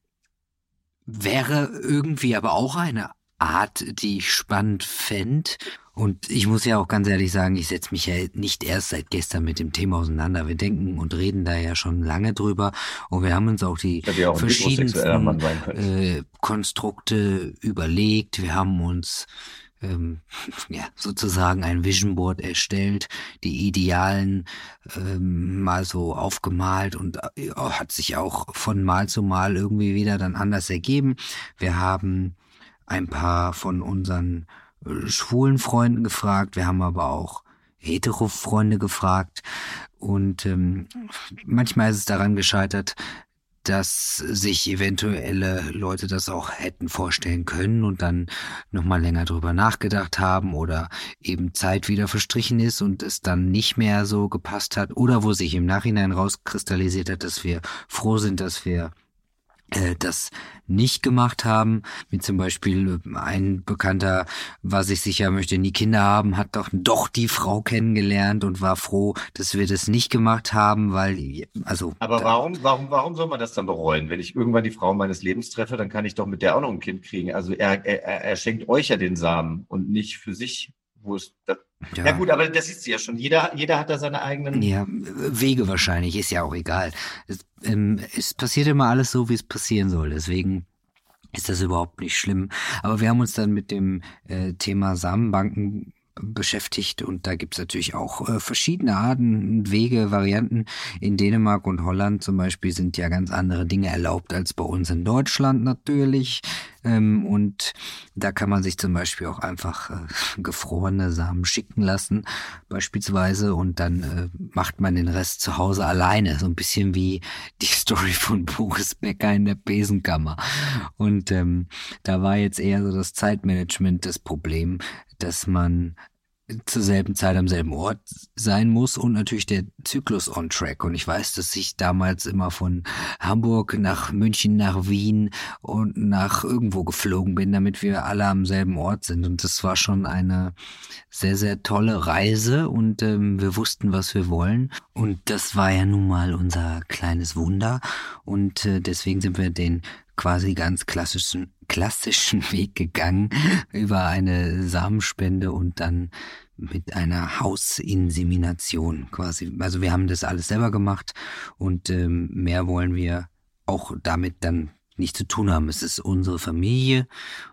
wäre irgendwie aber auch eine Art, die ich spannend fände. Und ich muss ja auch ganz ehrlich sagen, ich setze mich ja nicht erst seit gestern mit dem Thema auseinander. Wir denken und reden da ja schon lange drüber. Und wir haben uns auch die auch verschiedensten äh, Konstrukte überlegt. Wir haben uns ähm, ja, sozusagen ein Vision Board erstellt, die Idealen ähm, mal so aufgemalt und äh, hat sich auch von Mal zu Mal irgendwie wieder dann anders ergeben. Wir haben ein paar von unseren äh, schwulen Freunden gefragt, wir haben aber auch hetero-Freunde gefragt. Und ähm, manchmal ist es daran gescheitert, dass sich eventuelle Leute das auch hätten vorstellen können und dann nochmal länger drüber nachgedacht haben oder eben Zeit wieder verstrichen ist und es dann nicht mehr so gepasst hat oder wo sich im Nachhinein rauskristallisiert hat, dass wir froh sind, dass wir das nicht gemacht haben. Wie zum Beispiel äh, ein Bekannter war sich sicher, möchte nie Kinder haben, hat doch doch die Frau kennengelernt und war froh, dass wir das nicht gemacht haben, weil also. Aber warum, warum, warum soll man das dann bereuen? Wenn ich irgendwann die Frau meines Lebens treffe, dann kann ich doch mit der auch noch ein Kind kriegen. Also er, er, er schenkt euch ja den Samen und nicht für sich, wo es das ja. ja. gut, aber das ist ja schon. Jeder, jeder hat da seine eigenen. Ja, Wege wahrscheinlich, ist ja auch egal. Es, ähm, es passiert immer alles so, wie es passieren soll. Deswegen ist das überhaupt nicht schlimm. Aber wir haben uns dann mit dem äh, Thema Samenbanken beschäftigt und da gibt's natürlich auch äh, verschiedene Arten, Wege, Varianten. In Dänemark und Holland zum Beispiel sind ja ganz andere Dinge erlaubt als bei uns in Deutschland natürlich. Ähm, und da kann man sich zum Beispiel auch einfach äh, gefrorene Samen schicken lassen, beispielsweise, und dann äh, macht man den Rest zu Hause alleine. So ein bisschen wie die Story von Boris Becker in der Besenkammer. Und ähm, da war jetzt eher so das Zeitmanagement das Problem, dass man zur selben Zeit am selben Ort sein muss und natürlich der Zyklus on track. Und ich weiß, dass ich damals immer von Hamburg nach München, nach Wien und nach irgendwo geflogen bin, damit wir alle am selben Ort sind. Und das war schon eine sehr, sehr tolle Reise und ähm, wir wussten, was wir wollen. Und das war ja nun mal unser kleines Wunder. Und äh, deswegen sind wir den quasi ganz klassischen, klassischen Weg gegangen über eine Samenspende und dann mit einer Hausinsemination quasi. Also wir haben das alles selber gemacht und ähm, mehr wollen wir auch damit dann nicht zu tun haben. Es ist unsere Familie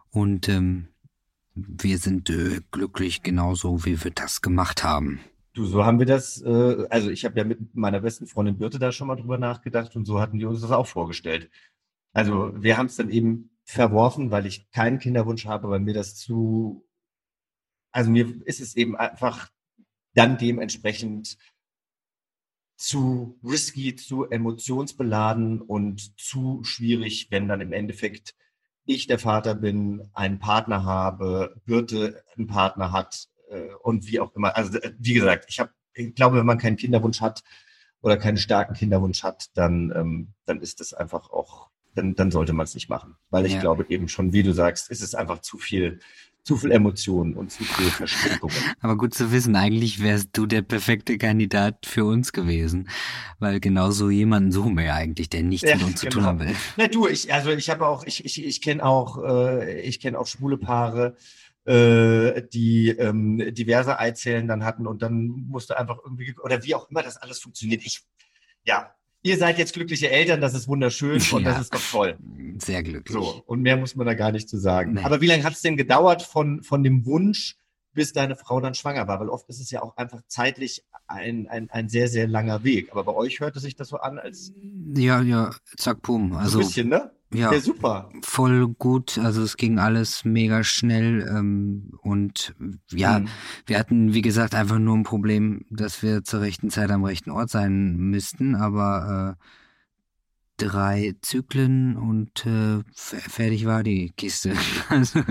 und ähm, wir sind äh, glücklich genauso, wie wir das gemacht haben. Du, so haben wir das, äh, also ich habe ja mit meiner besten Freundin Birte da schon mal drüber nachgedacht und so hatten wir uns das auch vorgestellt. Also wir haben es dann eben verworfen, weil ich keinen Kinderwunsch habe, weil mir das zu, also mir ist es eben einfach dann dementsprechend zu risky, zu emotionsbeladen und zu schwierig, wenn dann im Endeffekt ich der Vater bin, einen Partner habe, Birte einen Partner hat, äh, und wie auch immer. Also äh, wie gesagt, ich habe, ich glaube, wenn man keinen Kinderwunsch hat oder keinen starken Kinderwunsch hat, dann, ähm, dann ist das einfach auch, dann, dann sollte man es nicht machen. Weil ich ja. glaube eben schon, wie du sagst, ist es einfach zu viel, zu viel Emotionen und zu viel Verstrickungen. Aber gut zu wissen, eigentlich wärst du der perfekte Kandidat für uns gewesen, weil genau so jemanden suchen wir ja eigentlich, der nichts ja, mit uns genau. zu tun haben will. Na du, ich, also ich habe auch, ich, ich, ich kenne auch, äh, ich kenne auch schwule Paare, äh, die ähm, diverse Eizellen dann hatten und dann musste einfach irgendwie, oder wie auch immer das alles funktioniert. Ich, ja, ihr seid jetzt glückliche Eltern, das ist wunderschön und ja, das ist doch toll. Sehr glücklich. So, und mehr muss man da gar nicht zu sagen. Nee. Aber wie lange hat es denn gedauert von, von dem Wunsch, bis deine Frau dann schwanger war? Weil oft ist es ja auch einfach zeitlich ein, ein, ein sehr, sehr langer Weg. Aber bei euch hörte sich das so an, als. Ja, ja, zack, pum. Also, ein bisschen, ne? Ja, ja, super. Voll gut. Also es ging alles mega schnell. Ähm, und ja, mhm. wir hatten, wie gesagt, einfach nur ein Problem, dass wir zur rechten Zeit am rechten Ort sein müssten. Aber äh, drei Zyklen und äh, fertig war die Kiste. Also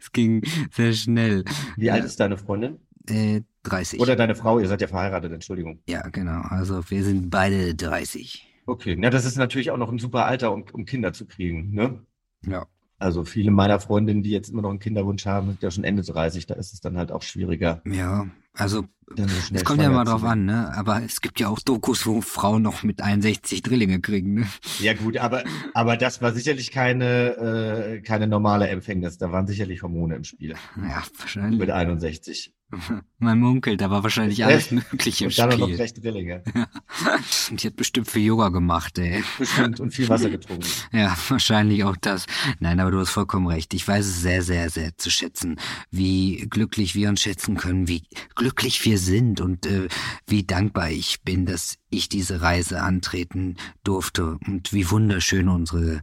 es ging sehr schnell. Wie alt ist deine Freundin? Äh, 30. Oder deine Frau, ihr seid ja verheiratet, Entschuldigung. Ja, genau. Also wir sind beide 30. Okay, na, das ist natürlich auch noch ein super Alter, um, um Kinder zu kriegen, ne? Ja. Also viele meiner Freundinnen, die jetzt immer noch einen Kinderwunsch haben, sind ja schon Ende 30, da ist es dann halt auch schwieriger. Ja, also es kommt ja mal drauf an, ne? Aber es gibt ja auch Dokus, wo Frauen noch mit 61 Drillinge kriegen, ne? Ja gut, aber aber das war sicherlich keine äh, keine normale Empfängnis. Da waren sicherlich Hormone im Spiel. Ja, wahrscheinlich. Mit 61. Man munkelt, da war wahrscheinlich alles Mögliche im und Spiel. noch recht Drillinge. Ja. Die hat bestimmt für Yoga gemacht, ey. Bestimmt und viel Wasser getrunken. Ja, wahrscheinlich auch das. Nein, aber du hast vollkommen recht. Ich weiß es sehr, sehr, sehr zu schätzen, wie glücklich wir uns schätzen können, wie glücklich wir sind und äh, wie dankbar ich bin, dass ich diese Reise antreten durfte und wie wunderschön unsere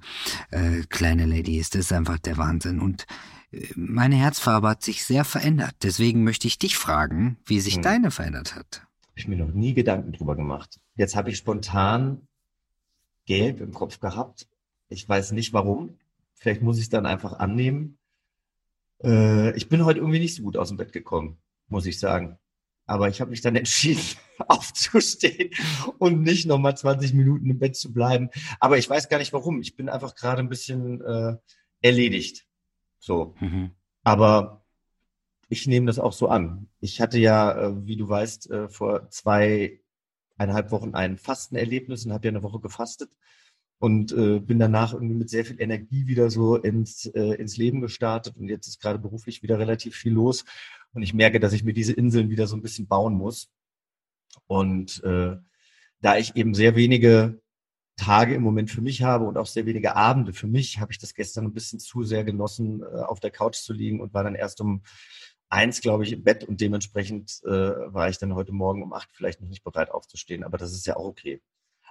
äh, kleine Lady ist. Das ist einfach der Wahnsinn und meine Herzfarbe hat sich sehr verändert. Deswegen möchte ich dich fragen, wie sich hm. deine verändert hat. Habe ich mir noch nie Gedanken drüber gemacht. Jetzt habe ich spontan gelb im Kopf gehabt. Ich weiß nicht warum. Vielleicht muss ich es dann einfach annehmen. Äh, ich bin heute irgendwie nicht so gut aus dem Bett gekommen, muss ich sagen. Aber ich habe mich dann entschieden, aufzustehen und nicht nochmal 20 Minuten im Bett zu bleiben. Aber ich weiß gar nicht warum. Ich bin einfach gerade ein bisschen äh, erledigt. So. Mhm. Aber ich nehme das auch so an. Ich hatte ja, äh, wie du weißt, äh, vor zweieinhalb Wochen ein Fastenerlebnis und habe ja eine Woche gefastet und äh, bin danach irgendwie mit sehr viel Energie wieder so ins, äh, ins Leben gestartet und jetzt ist gerade beruflich wieder relativ viel los und ich merke, dass ich mir diese Inseln wieder so ein bisschen bauen muss. Und äh, da ich eben sehr wenige Tage im Moment für mich habe und auch sehr wenige Abende für mich, habe ich das gestern ein bisschen zu sehr genossen, äh, auf der Couch zu liegen und war dann erst um eins, glaube ich, im Bett und dementsprechend äh, war ich dann heute Morgen um acht vielleicht noch nicht bereit aufzustehen, aber das ist ja auch okay.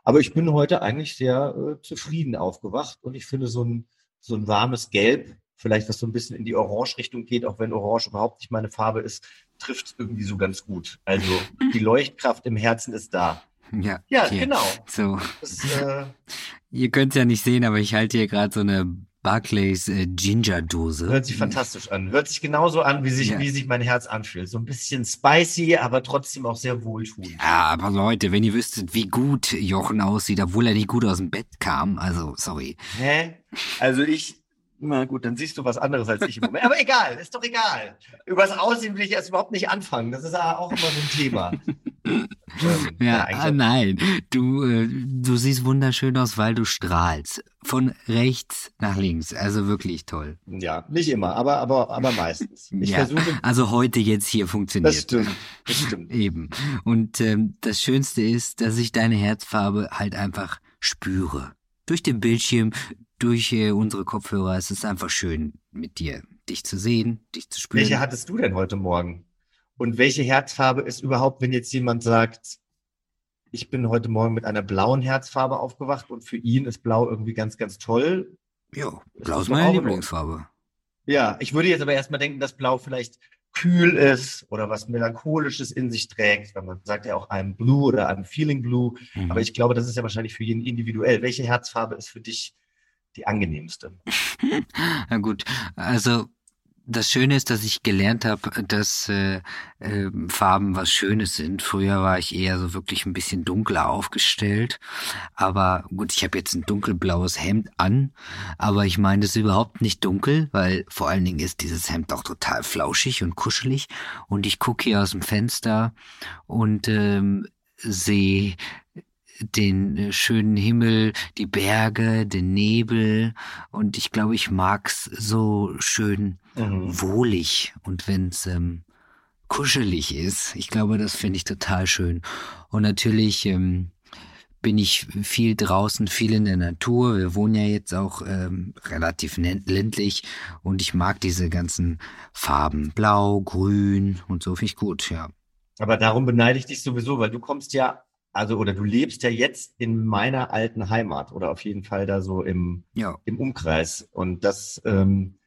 Aber ich bin heute eigentlich sehr äh, zufrieden aufgewacht und ich finde so ein, so ein warmes Gelb, vielleicht was so ein bisschen in die Orange-Richtung geht, auch wenn Orange überhaupt nicht meine Farbe ist, trifft irgendwie so ganz gut. Also die Leuchtkraft im Herzen ist da. Ja, ja hier. genau. So. Das, äh, Ihr könnt es ja nicht sehen, aber ich halte hier gerade so eine Barclays äh, Ginger Dose. Hört sich fantastisch an. Hört sich genauso an, wie sich, ja. wie sich mein Herz anfühlt. So ein bisschen spicy, aber trotzdem auch sehr wohltuend. Ja, aber Leute, wenn ihr wüsstet, wie gut Jochen aussieht, obwohl er nicht gut aus dem Bett kam, also sorry. Hä? Also ich, na gut, dann siehst du was anderes als ich im Moment. Aber egal, ist doch egal. Über das Aussehen will ich erst überhaupt nicht anfangen. Das ist auch immer so ein Thema. ähm, ja, ja nein. Du, äh, du siehst wunderschön aus, weil du strahlst. Von rechts nach links. Also wirklich toll. Ja, nicht immer, aber, aber, aber meistens. Ich ja, versuche. Also heute jetzt hier funktioniert. Das stimmt. Das stimmt. Eben. Und ähm, das Schönste ist, dass ich deine Herzfarbe halt einfach spüre. Durch den Bildschirm, durch äh, unsere Kopfhörer. Es ist einfach schön mit dir dich zu sehen, dich zu spüren. Welche hattest du denn heute Morgen? Und welche Herzfarbe ist überhaupt, wenn jetzt jemand sagt, ich bin heute Morgen mit einer blauen Herzfarbe aufgewacht und für ihn ist blau irgendwie ganz, ganz toll. Ja, blau ist meine Lieblingsfarbe. Ja, ich würde jetzt aber erstmal denken, dass blau vielleicht kühl ist oder was melancholisches in sich trägt. Weil man sagt ja auch einem Blue oder einem Feeling Blue. Mhm. Aber ich glaube, das ist ja wahrscheinlich für jeden individuell. Welche Herzfarbe ist für dich die angenehmste? Na gut, also das Schöne ist, dass ich gelernt habe, dass äh, äh, Farben was Schönes sind. Früher war ich eher so wirklich ein bisschen dunkler aufgestellt. Aber gut, ich habe jetzt ein dunkelblaues Hemd an, aber ich meine das ist überhaupt nicht dunkel, weil vor allen Dingen ist dieses Hemd auch total flauschig und kuschelig. Und ich gucke hier aus dem Fenster und ähm, sehe den äh, schönen Himmel, die Berge, den Nebel und ich glaube, ich mag's so schön mhm. wohlig und wenn's ähm, kuschelig ist. Ich glaube, das finde ich total schön. Und natürlich ähm, bin ich viel draußen, viel in der Natur. Wir wohnen ja jetzt auch ähm, relativ ländlich und ich mag diese ganzen Farben. Blau, Grün und so finde ich gut, ja. Aber darum beneide ich dich sowieso, weil du kommst ja also oder du lebst ja jetzt in meiner alten Heimat oder auf jeden Fall da so im, ja. im Umkreis. Und das, ähm,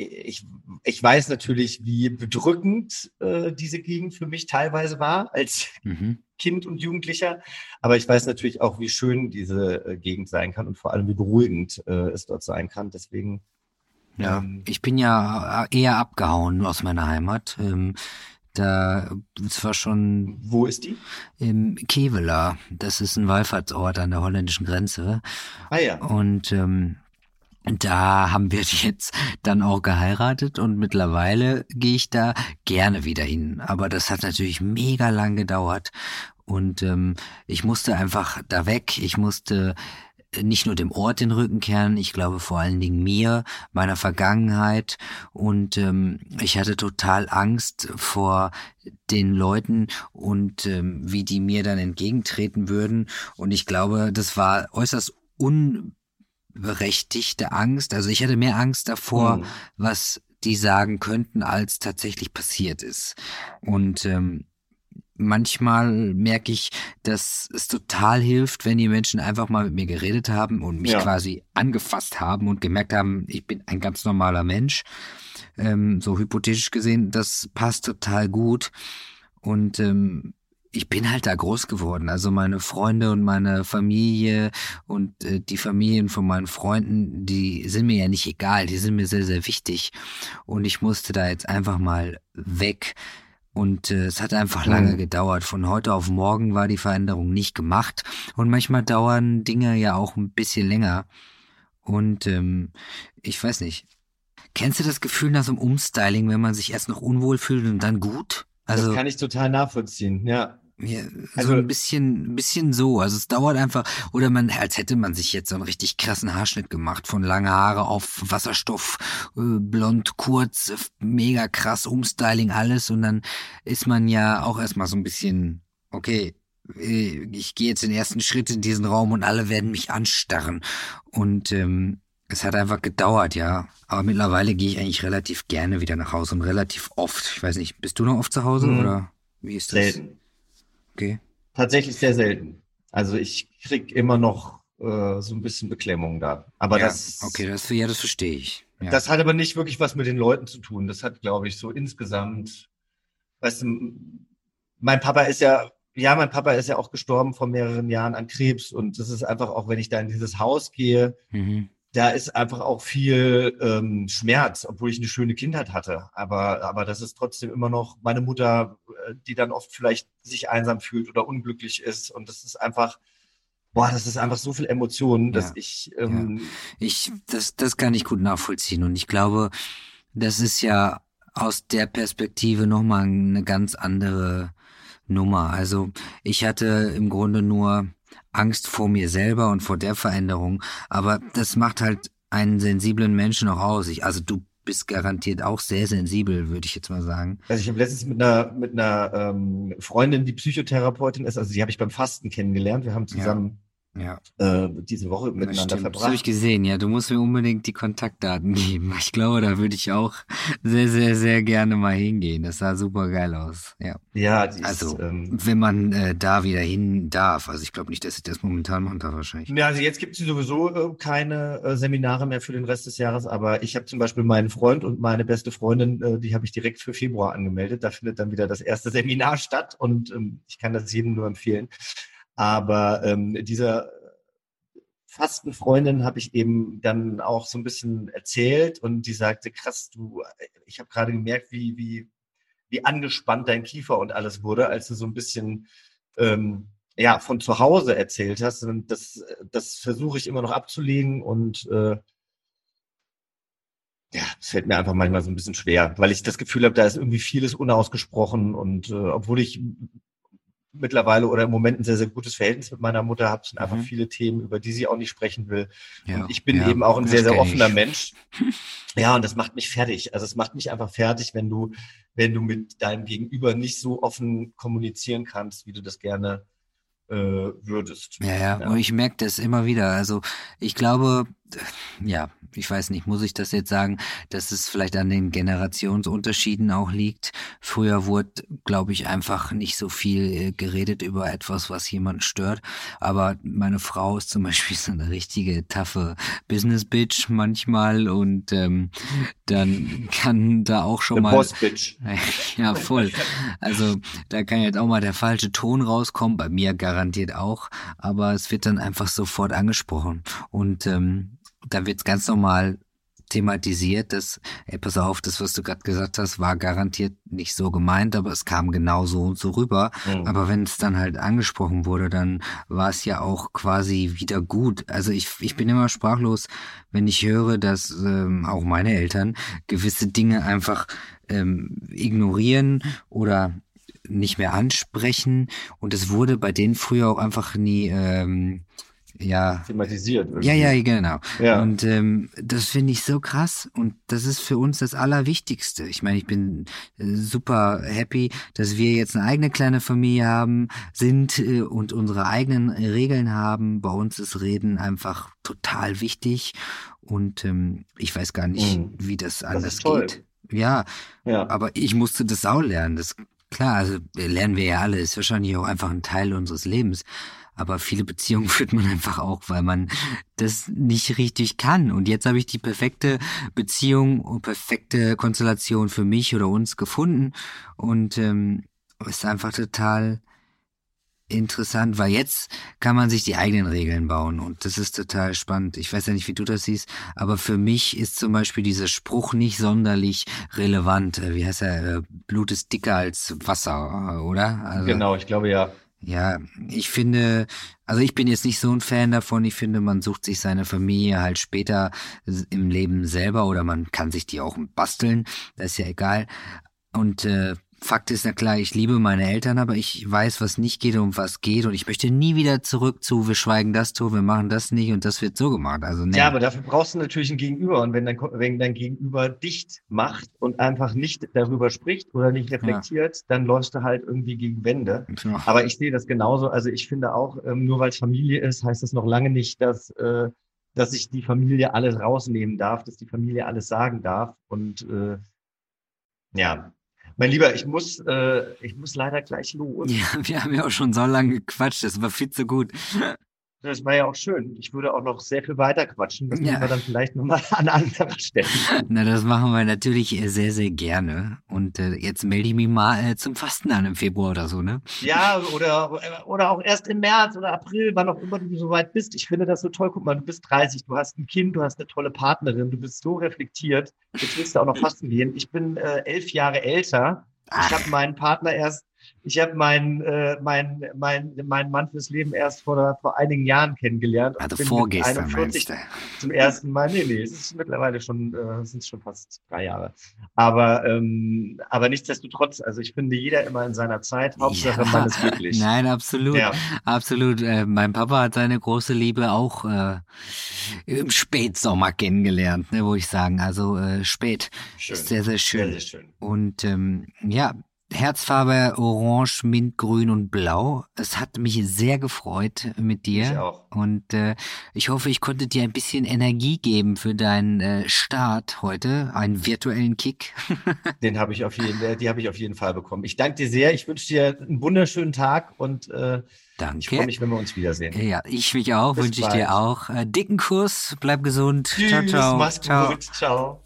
ich, ich weiß natürlich, wie bedrückend äh, diese Gegend für mich teilweise war als mhm. Kind und Jugendlicher. Aber ich weiß natürlich auch, wie schön diese äh, Gegend sein kann und vor allem, wie beruhigend äh, es dort sein kann. Deswegen ja, ähm, ich bin ja eher abgehauen aus meiner Heimat. Ähm, da, es war schon. Wo ist die? Im Kevela. Das ist ein Wallfahrtsort an der holländischen Grenze. Ah ja. Und ähm, da haben wir jetzt dann auch geheiratet und mittlerweile gehe ich da gerne wieder hin. Aber das hat natürlich mega lang gedauert und ähm, ich musste einfach da weg. Ich musste nicht nur dem Ort den Rücken kehren, ich glaube vor allen Dingen mir, meiner Vergangenheit und ähm, ich hatte total Angst vor den Leuten und ähm, wie die mir dann entgegentreten würden und ich glaube, das war äußerst unberechtigte Angst. Also ich hatte mehr Angst davor, mhm. was die sagen könnten, als tatsächlich passiert ist. Und ähm, manchmal merke ich, dass es total hilft, wenn die Menschen einfach mal mit mir geredet haben und mich ja. quasi angefasst haben und gemerkt haben, ich bin ein ganz normaler Mensch. Ähm, so hypothetisch gesehen, das passt total gut. Und ähm, ich bin halt da groß geworden. Also meine Freunde und meine Familie und äh, die Familien von meinen Freunden, die sind mir ja nicht egal, die sind mir sehr, sehr wichtig. Und ich musste da jetzt einfach mal weg. Und äh, es hat einfach lange mhm. gedauert. Von heute auf morgen war die Veränderung nicht gemacht. Und manchmal dauern Dinge ja auch ein bisschen länger. Und ähm, ich weiß nicht. Kennst du das Gefühl nach so einem Umstyling, wenn man sich erst noch unwohl fühlt und dann gut? Also, das kann ich total nachvollziehen, ja. Ja, also so ein bisschen, bisschen so. Also es dauert einfach, oder man, als hätte man sich jetzt so einen richtig krassen Haarschnitt gemacht, von lange Haare auf Wasserstoff, äh, blond, kurz, mega krass, Umstyling, alles. Und dann ist man ja auch erstmal so ein bisschen, okay, äh, ich gehe jetzt den ersten Schritt in diesen Raum und alle werden mich anstarren. Und ähm, es hat einfach gedauert, ja. Aber mittlerweile gehe ich eigentlich relativ gerne wieder nach Hause und relativ oft. Ich weiß nicht, bist du noch oft zu Hause mhm. oder wie ist das? Selten. Okay. Tatsächlich sehr selten. Also ich krieg immer noch äh, so ein bisschen Beklemmung da. Aber ja, das. Okay, das, ja, das verstehe ich. Ja. Das hat aber nicht wirklich was mit den Leuten zu tun. Das hat, glaube ich, so insgesamt, weißt du, mein Papa ist ja, ja, mein Papa ist ja auch gestorben vor mehreren Jahren an Krebs. Und das ist einfach auch, wenn ich da in dieses Haus gehe, mhm da ist einfach auch viel ähm, Schmerz, obwohl ich eine schöne Kindheit hatte. Aber, aber das ist trotzdem immer noch meine Mutter, äh, die dann oft vielleicht sich einsam fühlt oder unglücklich ist. Und das ist einfach, boah, das ist einfach so viel Emotionen, dass ja, ich, ähm, ja. ich, das, das kann ich gut nachvollziehen. Und ich glaube, das ist ja aus der Perspektive nochmal eine ganz andere Nummer. Also ich hatte im Grunde nur Angst vor mir selber und vor der Veränderung. Aber das macht halt einen sensiblen Menschen auch aus. Ich, also du bist garantiert auch sehr sensibel, würde ich jetzt mal sagen. Also ich habe letztens mit einer mit einer ähm, Freundin, die Psychotherapeutin ist, also die habe ich beim Fasten kennengelernt. Wir haben zusammen ja. Äh, diese Woche miteinander Stimmt, verbracht. Das habe ich gesehen, ja. Du musst mir unbedingt die Kontaktdaten geben. Ich glaube, da würde ich auch sehr, sehr, sehr gerne mal hingehen. Das sah super geil aus. Ja. Ja, die Also, ähm, wenn man äh, da wieder hin darf. Also ich glaube nicht, dass ich das momentan machen darf wahrscheinlich. Ja, also jetzt gibt es sowieso äh, keine äh, Seminare mehr für den Rest des Jahres, aber ich habe zum Beispiel meinen Freund und meine beste Freundin, äh, die habe ich direkt für Februar angemeldet. Da findet dann wieder das erste Seminar statt und ähm, ich kann das jedem nur empfehlen. Aber ähm, dieser fasten Freundin habe ich eben dann auch so ein bisschen erzählt und die sagte, krass, du, ich habe gerade gemerkt, wie, wie, wie angespannt dein Kiefer und alles wurde, als du so ein bisschen ähm, ja, von zu Hause erzählt hast. Und das, das versuche ich immer noch abzulegen und äh, ja, es fällt mir einfach manchmal so ein bisschen schwer, weil ich das Gefühl habe, da ist irgendwie vieles unausgesprochen und äh, obwohl ich mittlerweile oder im Moment ein sehr, sehr gutes Verhältnis mit meiner Mutter habe, sind einfach Mhm. viele Themen, über die sie auch nicht sprechen will. Ja, und ich bin ja, eben auch ein sehr, sehr offener ich. Mensch. Ja, und das macht mich fertig. Also es macht mich einfach fertig, wenn du, wenn du mit deinem Gegenüber nicht so offen kommunizieren kannst, wie du das gerne äh, würdest. Ja, ja, Ja. und ich merke das immer wieder. Also ich glaube, ja, ich weiß nicht, muss ich das jetzt sagen, dass es vielleicht an den Generationsunterschieden auch liegt. Früher wurde, glaube ich, einfach nicht so viel äh, geredet über etwas, was jemanden stört. Aber meine Frau ist zum Beispiel so eine richtige taffe Business-Bitch manchmal und ähm, dann kann da auch schon The mal Boss Bitch. ja, voll. Also da kann jetzt auch mal der falsche Ton rauskommen, bei mir garantiert auch, aber es wird dann einfach sofort angesprochen. Und ähm, da wird ganz normal thematisiert, dass, ey, pass auf, das, was du gerade gesagt hast, war garantiert nicht so gemeint, aber es kam genau so und so rüber. Mhm. Aber wenn es dann halt angesprochen wurde, dann war es ja auch quasi wieder gut. Also ich, ich bin immer sprachlos, wenn ich höre, dass ähm, auch meine Eltern gewisse Dinge einfach ähm, ignorieren oder nicht mehr ansprechen. Und es wurde bei denen früher auch einfach nie, ähm, ja, Thematisiert. irgendwie. ja, ja, genau. Ja. Und ähm, das finde ich so krass und das ist für uns das Allerwichtigste. Ich meine, ich bin äh, super happy, dass wir jetzt eine eigene kleine Familie haben, sind äh, und unsere eigenen Regeln haben. Bei uns ist Reden einfach total wichtig und ähm, ich weiß gar nicht, Mhm. wie das anders toll. geht. Ja, ja. aber ich musste das auch lernen. Das klar, also äh, lernen wir ja alle, ist wahrscheinlich auch einfach ein Teil unseres Lebens. Aber viele Beziehungen führt man einfach auch, weil man das nicht richtig kann. Und jetzt habe ich die perfekte Beziehung und perfekte Konstellation für mich oder uns gefunden. Und ähm, ist einfach total interessant, weil jetzt kann man sich die eigenen Regeln bauen und das ist total spannend. Ich weiß ja nicht, wie du das siehst, aber für mich ist zum Beispiel dieser Spruch nicht sonderlich relevant. Äh, Wie heißt er? Äh, Blut ist dicker als Wasser, äh, oder? Also, Genau, ich glaube ja. Ja, ich finde, also ich bin jetzt nicht so ein Fan davon. Ich finde, man sucht sich seine Familie halt später im Leben selber oder man kann sich die auch basteln. Das ist ja egal. Und äh, Fakt ist, na klar, ich liebe meine Eltern, aber ich weiß, was nicht geht und was geht und ich möchte nie wieder zurück zu, wir schweigen das zu, wir machen das nicht und das wird so gemacht. Also nee. Ja, aber dafür brauchst du natürlich ein Gegenüber. Und wenn dein, wenn dein Gegenüber dicht macht und einfach nicht darüber spricht oder nicht reflektiert, dann läufst du halt irgendwie gegen Wände. Ja. Aber ich sehe das genauso. Also ich finde auch, ähm, nur weil es Familie ist, heißt das noch lange nicht, dass, äh, dass ich die Familie alles rausnehmen darf, dass die Familie alles sagen darf. Und äh, ja, mein Lieber, ich muss, äh, ich muss leider gleich los. ja, wir haben ja auch schon so lange gequatscht, das war viel zu gut. Das war ja auch schön. Ich würde auch noch sehr viel weiter quatschen. Das Ja. müssen wir dann vielleicht nochmal an anderer Stelle. Na, das machen wir natürlich äh, sehr, sehr gerne. Und äh, jetzt melde ich mich mal äh, zum Fasten an im Februar oder so, ne? Ja, oder, oder auch erst im März oder April, wann auch immer du so weit bist. Ich finde das so toll. Guck mal, du bist 30, du hast ein Kind, du hast eine tolle Partnerin, du bist so reflektiert. Jetzt willst du auch noch fasten gehen. Ich bin äh, elf Jahre älter. Ich habe meinen Partner erst, ich habe meinen äh, mein, mein, mein Mann fürs Leben erst vor, vor einigen Jahren kennengelernt. Also vorgestern 41 meinst du? zum ersten Mal. Nee, nee, es ist mittlerweile schon, äh, es sind schon fast drei Jahre. Aber, ähm, aber nichtsdestotrotz, also ich finde jeder immer in seiner Zeit. Hauptsache, man ist glücklich. Nein, absolut. Ja. Absolut. Äh, mein Papa hat seine große Liebe auch äh, im Spätsommer kennengelernt, ne, wo ich sagen. Also äh, spät. Schön. Ist sehr, sehr schön. Sehr, sehr schön. Und ähm, ja, Herzfarbe Orange, Mint, Grün und Blau. Es hat mich sehr gefreut mit dir. Ich auch. Und äh, ich hoffe, ich konnte dir ein bisschen Energie geben für deinen äh, Start heute, einen virtuellen Kick. Den habe ich auf jeden, die habe ich auf jeden Fall bekommen. Ich danke dir sehr. Ich wünsche dir einen wunderschönen Tag und äh, Danke. ich freue mich, wenn wir uns wiedersehen. Ja, ich mich auch, wünsche ich dir auch. Äh, dicken Kuss, bleib gesund. ciao, Tschüss, ciao. mach's ciao. gut. Ciao.